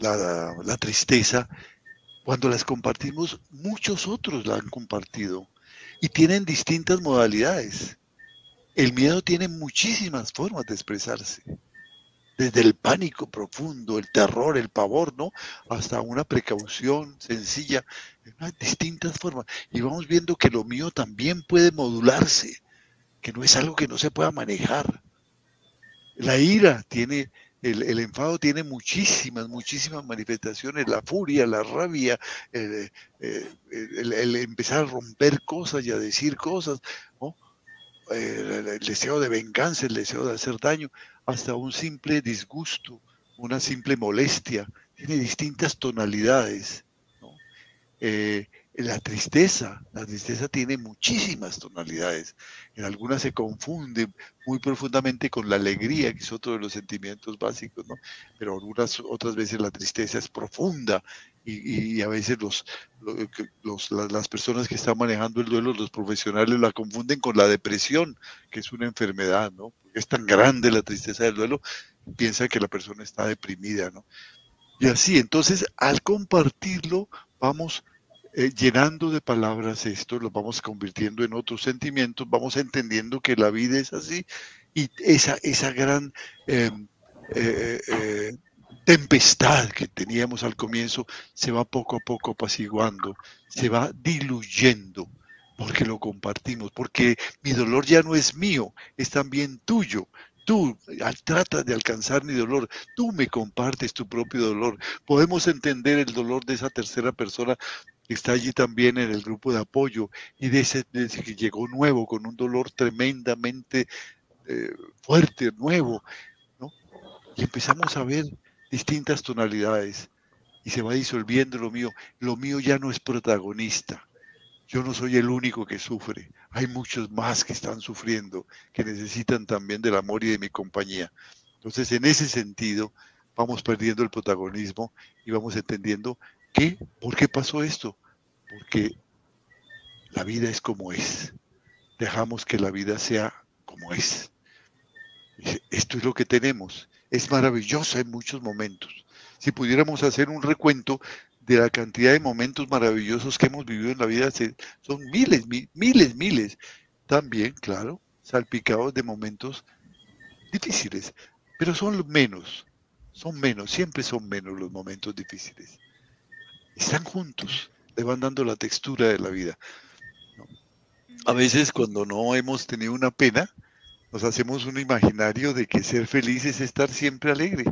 la, la, tristeza. Cuando las compartimos, muchos otros la han compartido y tienen distintas modalidades. El miedo tiene muchísimas formas de expresarse desde el pánico profundo, el terror, el pavor, ¿no? Hasta una precaución sencilla, en distintas formas. Y vamos viendo que lo mío también puede modularse, que no es algo que no se pueda manejar. La ira tiene, el, enfado tiene muchísimas, muchísimas manifestaciones, la furia, la rabia, el, el empezar a romper cosas y a decir cosas. El deseo de venganza, el deseo de hacer daño, hasta un simple disgusto, una simple molestia, tiene distintas tonalidades. eh, la tristeza, la tristeza tiene muchísimas tonalidades. En algunas se confunde muy profundamente con la alegría, que es otro de los sentimientos básicos, ¿no? Pero algunas otras veces la tristeza es profunda y, a veces los, las personas que están manejando el duelo, los profesionales la confunden con la depresión, que es una enfermedad, ¿no? es tan grande la tristeza del duelo, piensa que la persona está deprimida, ¿no? Y así, entonces, al compartirlo, vamos eh, llenando de palabras esto, lo vamos convirtiendo en otros sentimientos, vamos entendiendo que la vida es así y esa, esa gran em, eh, eh, tempestad que teníamos al comienzo se va poco a poco apaciguando, se va diluyendo porque lo compartimos, porque mi dolor ya no es mío, es también tuyo. Tú tratas de alcanzar mi dolor, tú me compartes tu propio dolor. Podemos entender el dolor de esa tercera persona que está allí también en el grupo de apoyo y de ese, que llegó nuevo, con un dolor tremendamente eh, fuerte, nuevo, ¿no? Y empezamos a ver distintas tonalidades y se va disolviendo lo mío. Lo mío ya no es protagonista. Yo no soy el único que sufre. Hay muchos más que están sufriendo, que necesitan también del amor y de mi compañía. Entonces, en ese sentido, vamos perdiendo el protagonismo y vamos entendiendo que, ¿por qué pasó esto? Porque la vida es como es. Dejamos que la vida sea como es. Esto es lo que tenemos es maravillosa en muchos momentos. Si pudiéramos hacer un recuento de la cantidad de momentos maravillosos que hemos vivido en la vida, son miles, miles, miles. También, claro, salpicados de momentos difíciles, pero son menos, son menos, siempre son menos los momentos difíciles. Están juntos, le van dando la textura de la vida. A veces cuando no hemos tenido una pena, nos hacemos un imaginario de que ser feliz es estar siempre alegre,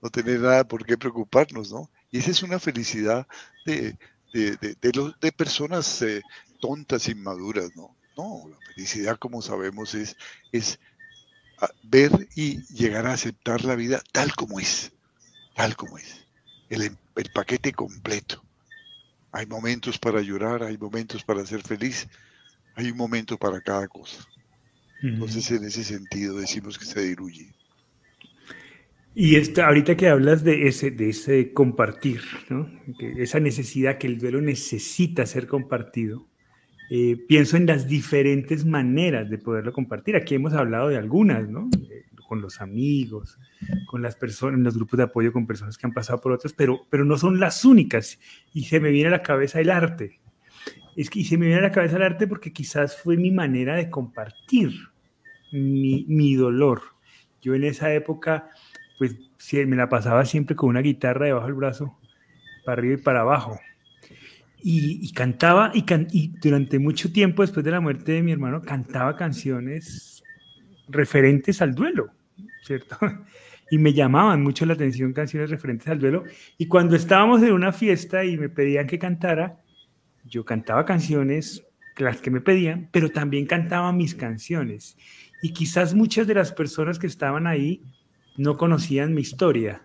no tener nada por qué preocuparnos, ¿no? Y esa es una felicidad de, de, de, personas eh, tontas, inmaduras, ¿no? No, la felicidad, como sabemos, es, es ah, ver y llegar a aceptar la vida tal como es, tal como es, el, el paquete completo. Hay momentos para llorar, hay momentos para ser feliz, hay un momento para cada cosa. Entonces, en ese sentido, decimos que se diluye. Y esta, ahorita que hablas de ese, de ese compartir, ¿no? esa necesidad que el duelo necesita ser compartido, eh, pienso en las diferentes maneras de poderlo compartir. Aquí hemos hablado de algunas, ¿no? Eh, con los amigos, con las personas, en los grupos de apoyo con personas que han pasado por otras, pero, pero no son las únicas. Y se me viene a la cabeza el arte. Es que y se me viene a la cabeza el arte porque quizás fue mi manera de compartir mi, dolor. Yo en esa época, pues me la pasaba siempre con una guitarra debajo del brazo, para arriba y para abajo. Y, cantaba, y, y, durante mucho tiempo después de la muerte de mi hermano, cantaba canciones referentes al duelo, ¿cierto? <laughs> Y me llamaban mucho la atención canciones referentes al duelo. Y cuando estábamos en una fiesta y me pedían que cantara, yo cantaba canciones, las que me pedían, pero también cantaba mis canciones. Y quizás muchas de las personas que estaban ahí no conocían mi historia,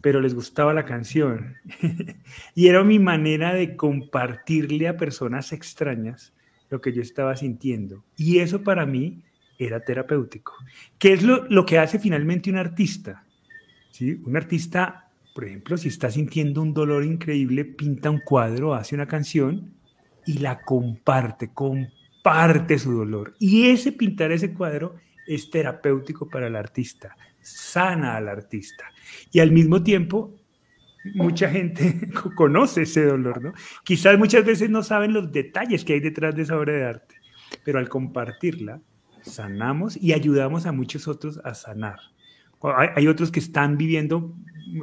pero les gustaba la canción. <laughs> y era mi manera de compartirle a personas extrañas lo que yo estaba sintiendo. Y eso para mí era terapéutico. ¿Qué es lo, lo que hace finalmente un artista? ¿Sí? Un artista, por ejemplo, si está sintiendo un dolor increíble, pinta un cuadro, hace una canción y la comparte, comparte parte su dolor. Y ese pintar ese cuadro es terapéutico para el artista, sana al artista. Y al mismo tiempo, mucha gente <laughs> conoce ese dolor, ¿no? Quizás muchas veces no saben los detalles que hay detrás de esa obra de arte, pero al compartirla, sanamos y ayudamos a muchos otros a sanar. Hay, otros que están viviendo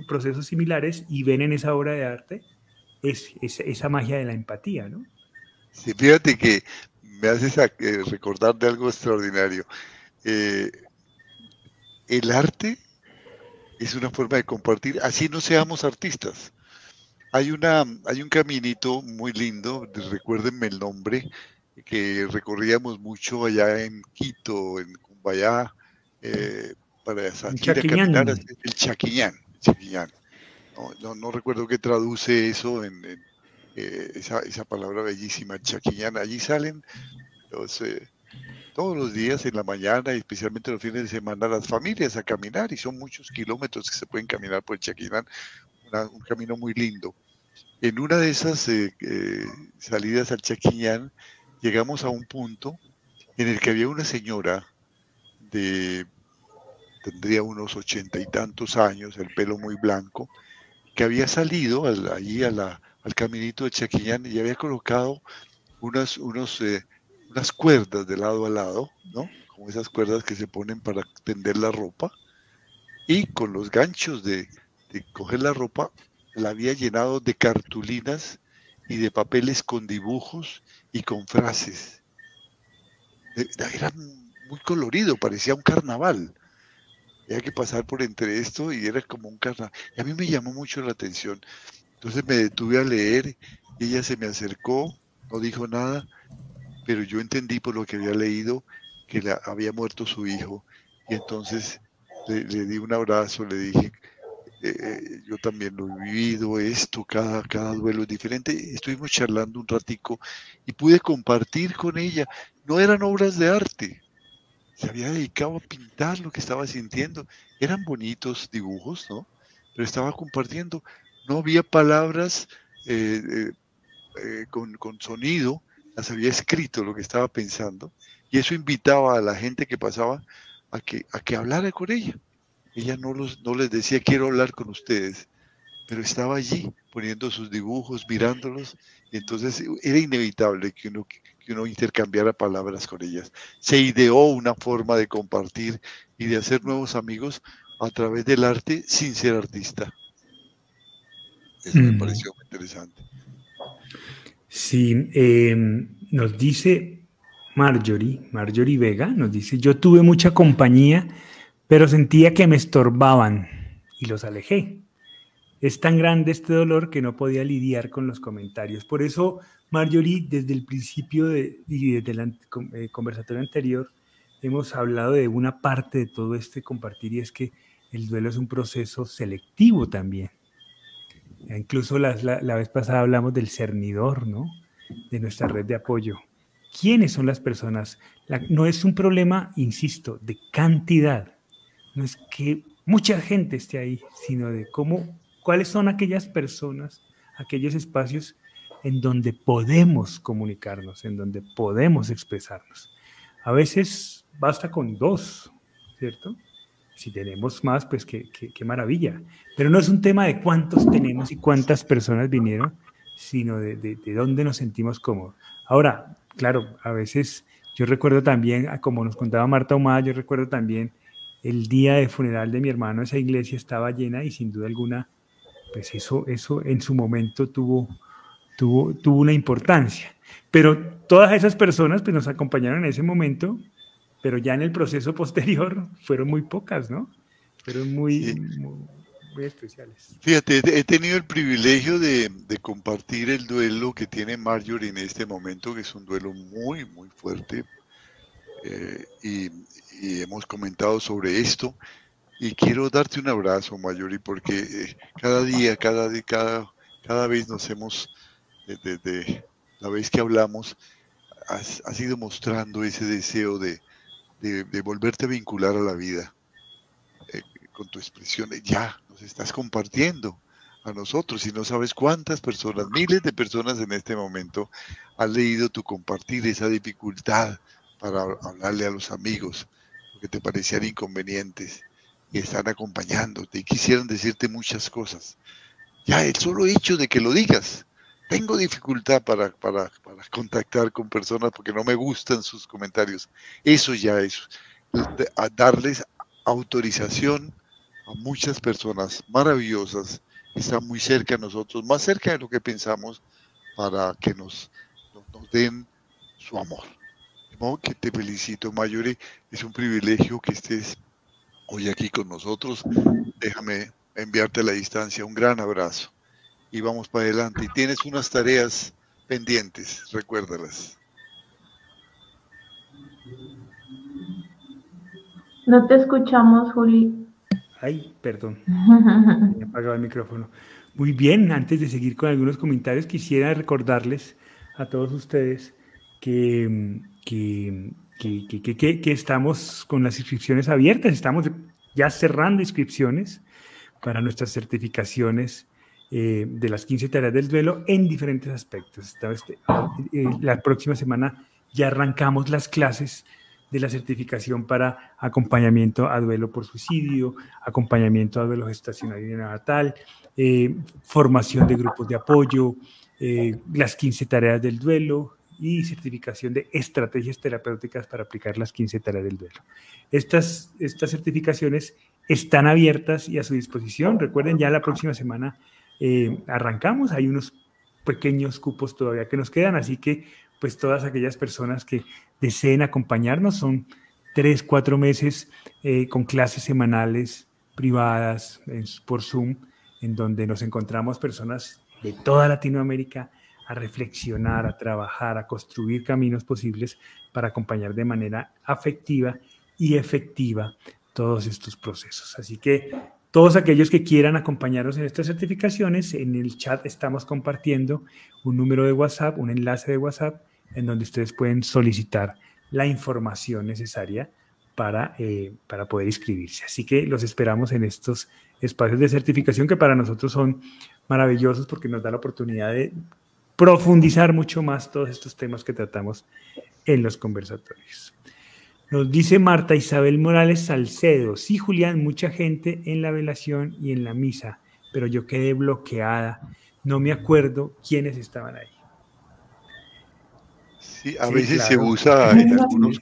procesos similares y ven en esa obra de arte es, esa magia de la empatía, ¿no? Sí, fíjate que me haces eh, recordar de algo extraordinario. Eh, el arte es una forma de compartir, así no seamos artistas. Hay, una, hay un caminito muy lindo, recuérdenme el nombre, que recorríamos mucho allá en Quito, en Cumbayá, eh, para salir a caminar, el Chaquiñán. No, no, recuerdo qué traduce eso en eh, esa, esa, palabra bellísima, Chaquiñán. Allí salen eh, todos los días en la mañana y especialmente los fines de semana las familias a caminar y son muchos kilómetros que se pueden caminar por el un camino muy lindo. En una de esas eh, eh, salidas al Chaquiñán llegamos a un punto en el que había una señora de, tendría unos ochenta y tantos años, el pelo muy blanco, que había salido allí al caminito de Chaquiñán y había colocado unas, eh, unas cuerdas de lado a lado, ¿no? Como esas cuerdas que se ponen para tender la ropa. Y con los ganchos de, coger la ropa, la había llenado de cartulinas y de papeles con dibujos y con frases. E, era muy colorido, parecía un carnaval. Había que pasar por entre esto y era como un carnaval. Y a mí me llamó mucho la atención. Entonces me detuve a leer ella se me acercó, no dijo nada pero yo entendí por lo que había leído que le había muerto su hijo y entonces le, di un abrazo, le dije, eh, eh, yo también lo he vivido, esto, cada, cada duelo es diferente. Estuvimos charlando un ratico y pude compartir con ella. No eran obras de arte, se había dedicado a pintar lo que estaba sintiendo. Eran bonitos dibujos, ¿no? Pero estaba compartiendo. No había palabras eh, con, con, sonido, las había escrito lo que estaba pensando y eso invitaba a la gente que pasaba a que, a que hablara con ella. Ella no, los, no les decía quiero hablar con ustedes, pero estaba allí poniendo sus dibujos, mirándolos, y entonces era inevitable que uno, que uno intercambiara palabras con ellas. Se ideó una forma de compartir y de hacer nuevos amigos a través del arte sin ser artista. Eso me mm. pareció muy interesante. Sí, em, nos dice Marjorie, Marjorie Vega, nos dice, yo tuve mucha compañía, pero sentía que me estorbaban y los alejé. Es tan grande este dolor que no podía lidiar con los comentarios. Por eso, Marjorie, desde el principio de, y desde el eh, conversatorio anterior, hemos hablado de una parte de todo este compartir y es que el duelo es un proceso selectivo también. Incluso la, vez pasada hablamos del cernidor, ¿no? De nuestra red de apoyo. ¿Quiénes son las personas? no es un problema, insisto, de cantidad. No es que mucha gente esté ahí, sino de cómo, cuáles son aquellas personas, aquellos espacios en donde podemos comunicarnos, en donde podemos expresarnos. A veces basta con dos, ¿cierto? Si tenemos más, pues qué, qué, maravilla. Pero no es un tema de cuántos tenemos y cuántas personas vinieron, sino de, de, de dónde nos sentimos cómodos. Ahora, claro, a veces yo recuerdo también, ah, como nos contaba Marta Humada, yo recuerdo también el día de funeral de mi hermano, esa iglesia estaba llena y sin duda alguna, pues eso, eso en su momento tuvo, tuvo, tuvo una importancia. Pero todas esas personas pues, nos acompañaron en ese momento pero ya en el proceso <laughs> posterior fueron muy pocas, ¿no? Fueron muy, muy, especiales. Fíjate, he tenido el privilegio de, compartir el duelo que tiene Marjorie en este momento, que es un duelo muy, muy fuerte. Eh, y, hemos comentado sobre esto. Y quiero darte un abrazo, Marjorie, porque eh, cada día, cada, cada, cada vez nos hemos, desde la vez que hablamos, has, has ido mostrando ese deseo de, de, volverte a vincular a la vida eh, con tu expresión. Ya, nos estás compartiendo a nosotros y no sabes cuántas personas, miles de personas en este momento han leído tu compartir esa dificultad para hablarle a los amigos, porque te parecían inconvenientes y están acompañándote y quisieran decirte muchas cosas. Ya el solo hecho de que lo digas tengo dificultad para, para, contactar con personas porque no me gustan sus comentarios. Eso ya es a darles autorización a muchas personas maravillosas que están muy cerca de nosotros, más cerca de lo que pensamos, para que nos, nos, den su amor. que te felicito, Mayore. Es un privilegio que estés hoy aquí con nosotros. Déjame enviarte a la distancia un gran abrazo y vamos para adelante. Y tienes unas tareas pendientes, recuérdalas. No te escuchamos, Juli. Ay, perdón, <laughs> me he apagado el micrófono. Muy bien, antes de seguir con algunos comentarios, quisiera recordarles a todos ustedes que, que, que, que estamos con las inscripciones abiertas, estamos ya cerrando inscripciones para nuestras certificaciones eh, de las 15 tareas del duelo en diferentes aspectos. Este, eh, la próxima semana ya arrancamos las clases de la certificación para acompañamiento a duelo por suicidio, acompañamiento a duelo gestacional y natal, eh, formación de grupos de apoyo, las 15 tareas del duelo y certificación de estrategias terapéuticas para aplicar las 15 tareas del duelo. Estas, estas certificaciones están abiertas y a su disposición. Recuerden, ya la próxima semana eh, arrancamos, hay unos pequeños cupos todavía que nos quedan, así que pues todas aquellas personas que deseen acompañarnos son tres, cuatro meses eh, con clases semanales privadas por Zoom, en donde nos encontramos personas de toda Latinoamérica a reflexionar, a trabajar, a construir caminos posibles para acompañar de manera afectiva y efectiva todos estos procesos. Así que todos aquellos que quieran acompañarnos en estas certificaciones, en el chat estamos compartiendo un número de WhatsApp, un enlace de WhatsApp, en donde ustedes pueden solicitar la información necesaria para, eh, para poder inscribirse. Así que los esperamos en estos espacios de certificación que para nosotros son maravillosos porque nos da la oportunidad de profundizar mucho más todos estos temas que tratamos en los conversatorios. Nos dice Marta Isabel Morales Salcedo, sí Julián, mucha gente en la velación y en la misa, pero yo quedé bloqueada, no me acuerdo quiénes estaban ahí. Sí, a veces se usa, en <laughs> algunos,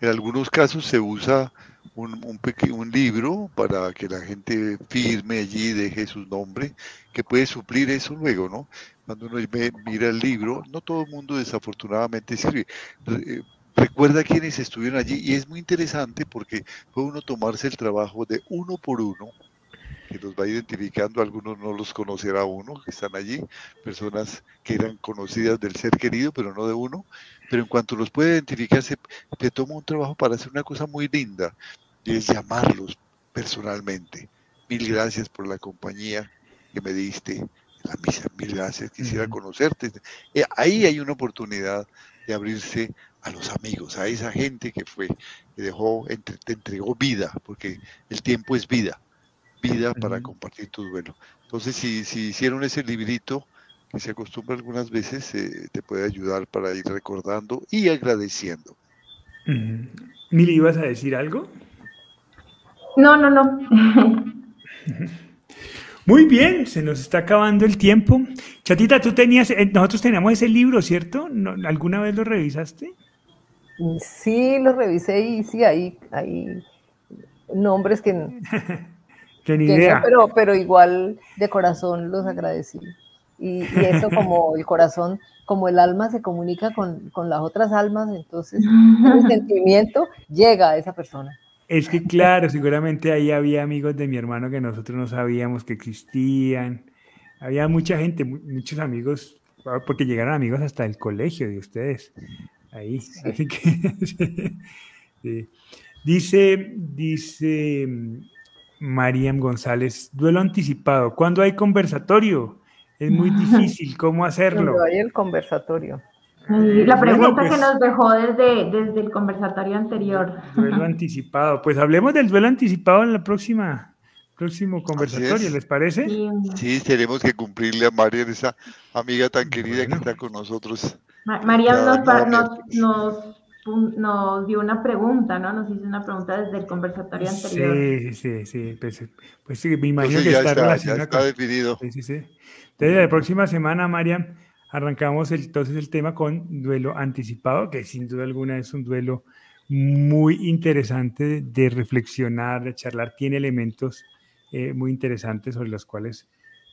en algunos casos se usa un, un, un, libro para que la gente firme allí, deje su nombre, que puede suplir eso luego, ¿no? Cuando uno mira el libro, no todo el mundo desafortunadamente escribe. Eh, recuerda quiénes estuvieron allí y es muy interesante porque puede uno tomarse el trabajo de uno por uno, que los va identificando, algunos no los conocerá uno, que están allí, personas que eran conocidas del ser querido, pero no de uno, pero en cuanto los puede identificar, se, toma un trabajo para hacer una cosa muy linda, y es llamarlos personalmente. Mil gracias por la compañía que me diste la misa, mil gracias, quisiera conocerte. Eh, ahí hay una oportunidad de abrirse a los amigos, a esa gente que fue, que dejó, te entregó vida, porque el tiempo es vida, vida para compartir tu duelo. Entonces, si, si hicieron ese librito, que se acostumbra algunas veces, eh, te puede ayudar para ir recordando y agradeciendo. Mili, ¿ibas a decir algo? No, no, no. Muy bien, se nos está acabando el tiempo. Chatita, tú tenías, eh, nosotros teníamos ese libro, ¿cierto? ¿Alguna vez lo revisaste? Sí, lo revisé y sí, hay, hay nombres que, <laughs> que ni idea. pero, pero igual de corazón los agradecí. Y, eso <laughs> como el corazón, como el alma se comunica con, con las otras almas, entonces <laughs> el sentimiento llega a esa persona. Es que claro, seguramente ahí había amigos de mi hermano que nosotros no sabíamos que existían. Había mucha gente, muchos amigos, porque llegaron amigos hasta el colegio de ustedes. Ahí, así que <laughs> dice, dice mm, Mariam González, duelo anticipado. ¿Cuándo hay conversatorio? Es muy <laughs> difícil, ¿cómo hacerlo? Cuando hay el conversatorio. la pregunta que pues nos dejó desde, desde el conversatorio anterior. Duelo <laughs> anticipado. Pues hablemos del duelo anticipado en la próxima próximo conversatorio, ¿les parece? Sí, tenemos que cumplirle a Mariam, esa amiga tan querida que está con nosotros María nos, nos, dio una pregunta, ¿no? Nos hizo una pregunta desde el conversatorio anterior. Sí, sí, sí. Pues, pues sí, me imagino que está, relacionado. Ya está definido. Sí, sí, sí. Entonces, la próxima semana, María, arrancamos entonces el tema con duelo anticipado, que sin duda alguna es un duelo muy interesante de reflexionar, de charlar, tiene elementos eh, muy interesantes sobre los cuales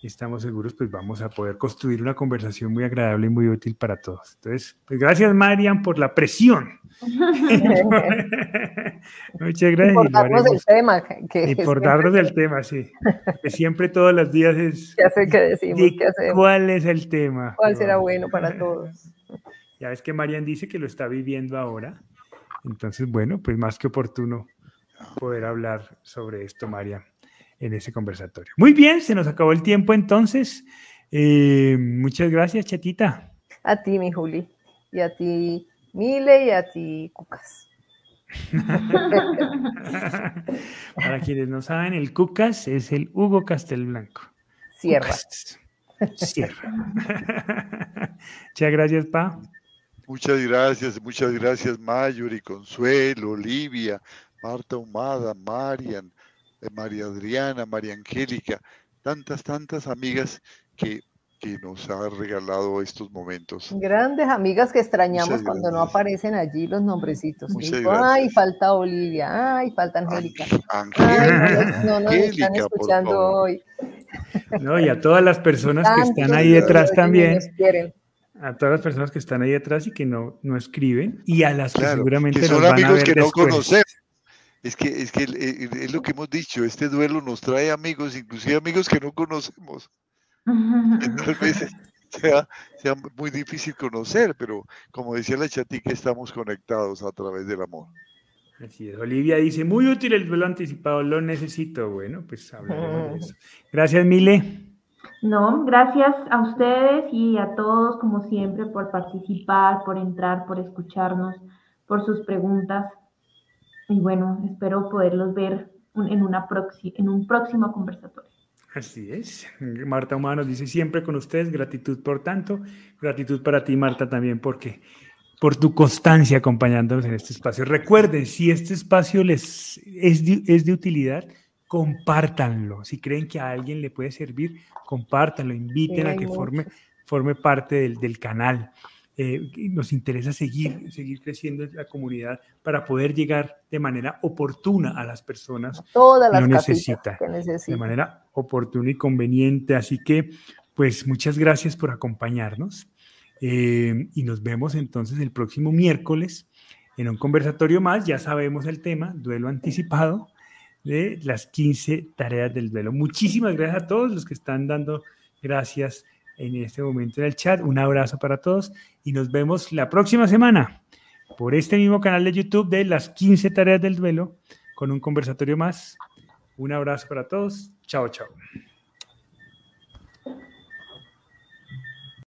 estamos seguros, pues vamos a poder construir una conversación muy agradable y muy útil para todos. Entonces, pues gracias, Marian, por la presión. <laughs> Muchas gracias. Y por darnos el tema. y por darnos el tema, sí. Que siempre todos los días es... <laughs> ¿Qué hace que decimos? ¿Qué hacemos? ¿Cuál es el tema? ¿Cuál será bueno para todos? <laughs> Ya ves que Marian dice que lo está viviendo ahora. Entonces, bueno, pues más que oportuno poder hablar sobre esto, Marian. En ese conversatorio. Muy bien, se nos acabó el tiempo entonces. Eh, muchas gracias, Chatita. A ti, mi Juli, y a ti, Mile, y a ti, Cucas. <laughs> Para quienes no saben, el Cucas es el Hugo Castelblanco. Sierra. Sierra. <laughs> Muchas gracias, Pa. Muchas gracias, muchas gracias, Mayuri, Consuelo, Olivia, Marta Humada, Marian, María Adriana, María Angélica, tantas, tantas amigas que, que nos ha regalado estos momentos. Grandes amigas que extrañamos cuando no aparecen allí los nombrecitos. ay, falta Olivia, ay, falta Angélica. Angélica, no, nos están escuchando hoy. No, y a todas las personas que están ahí detrás también a todas las personas que están ahí detrás y que no, no escriben y a las que seguramente que son amigos que no conocemos. Es que, es que es lo que hemos dicho, este duelo nos trae amigos, inclusive amigos que no conocemos. Entonces veces <laughs> <laughs> sea, sea muy difícil conocer, pero como decía la chatica, estamos conectados a través del amor. Así es. Olivia dice, muy útil el duelo anticipado, lo necesito. Bueno, pues hablaremos de eso. <laughs> Gracias, Mile. No, gracias a ustedes y a todos, como siempre, por participar, por entrar, por escucharnos, por sus preguntas. Y bueno, espero poderlos ver en, una en un próximo conversatorio. Así es. Marta Humanos dice siempre con ustedes, gratitud por tanto, gratitud para ti, Marta, también porque por tu constancia acompañándonos en este espacio. Recuerden, si este espacio les es es de utilidad, compártanlo. Si creen que a alguien le puede servir, compártanlo, inviten a que forme, forme parte del, del canal. Eh, nos interesa seguir, seguir creciendo la comunidad para poder llegar de manera oportuna a las personas Todas las que necesitan, de manera oportuna y conveniente. Así que, pues muchas gracias por acompañarnos eh, y nos vemos entonces el próximo miércoles en un conversatorio más. Ya sabemos el tema, duelo anticipado de las 15 tareas del duelo. Muchísimas gracias a todos los que están dando gracias en este momento en el chat. Un abrazo para todos y nos vemos la próxima semana por este mismo canal de YouTube de las 15 tareas del duelo con un conversatorio más. Un abrazo para todos. Chao, chao.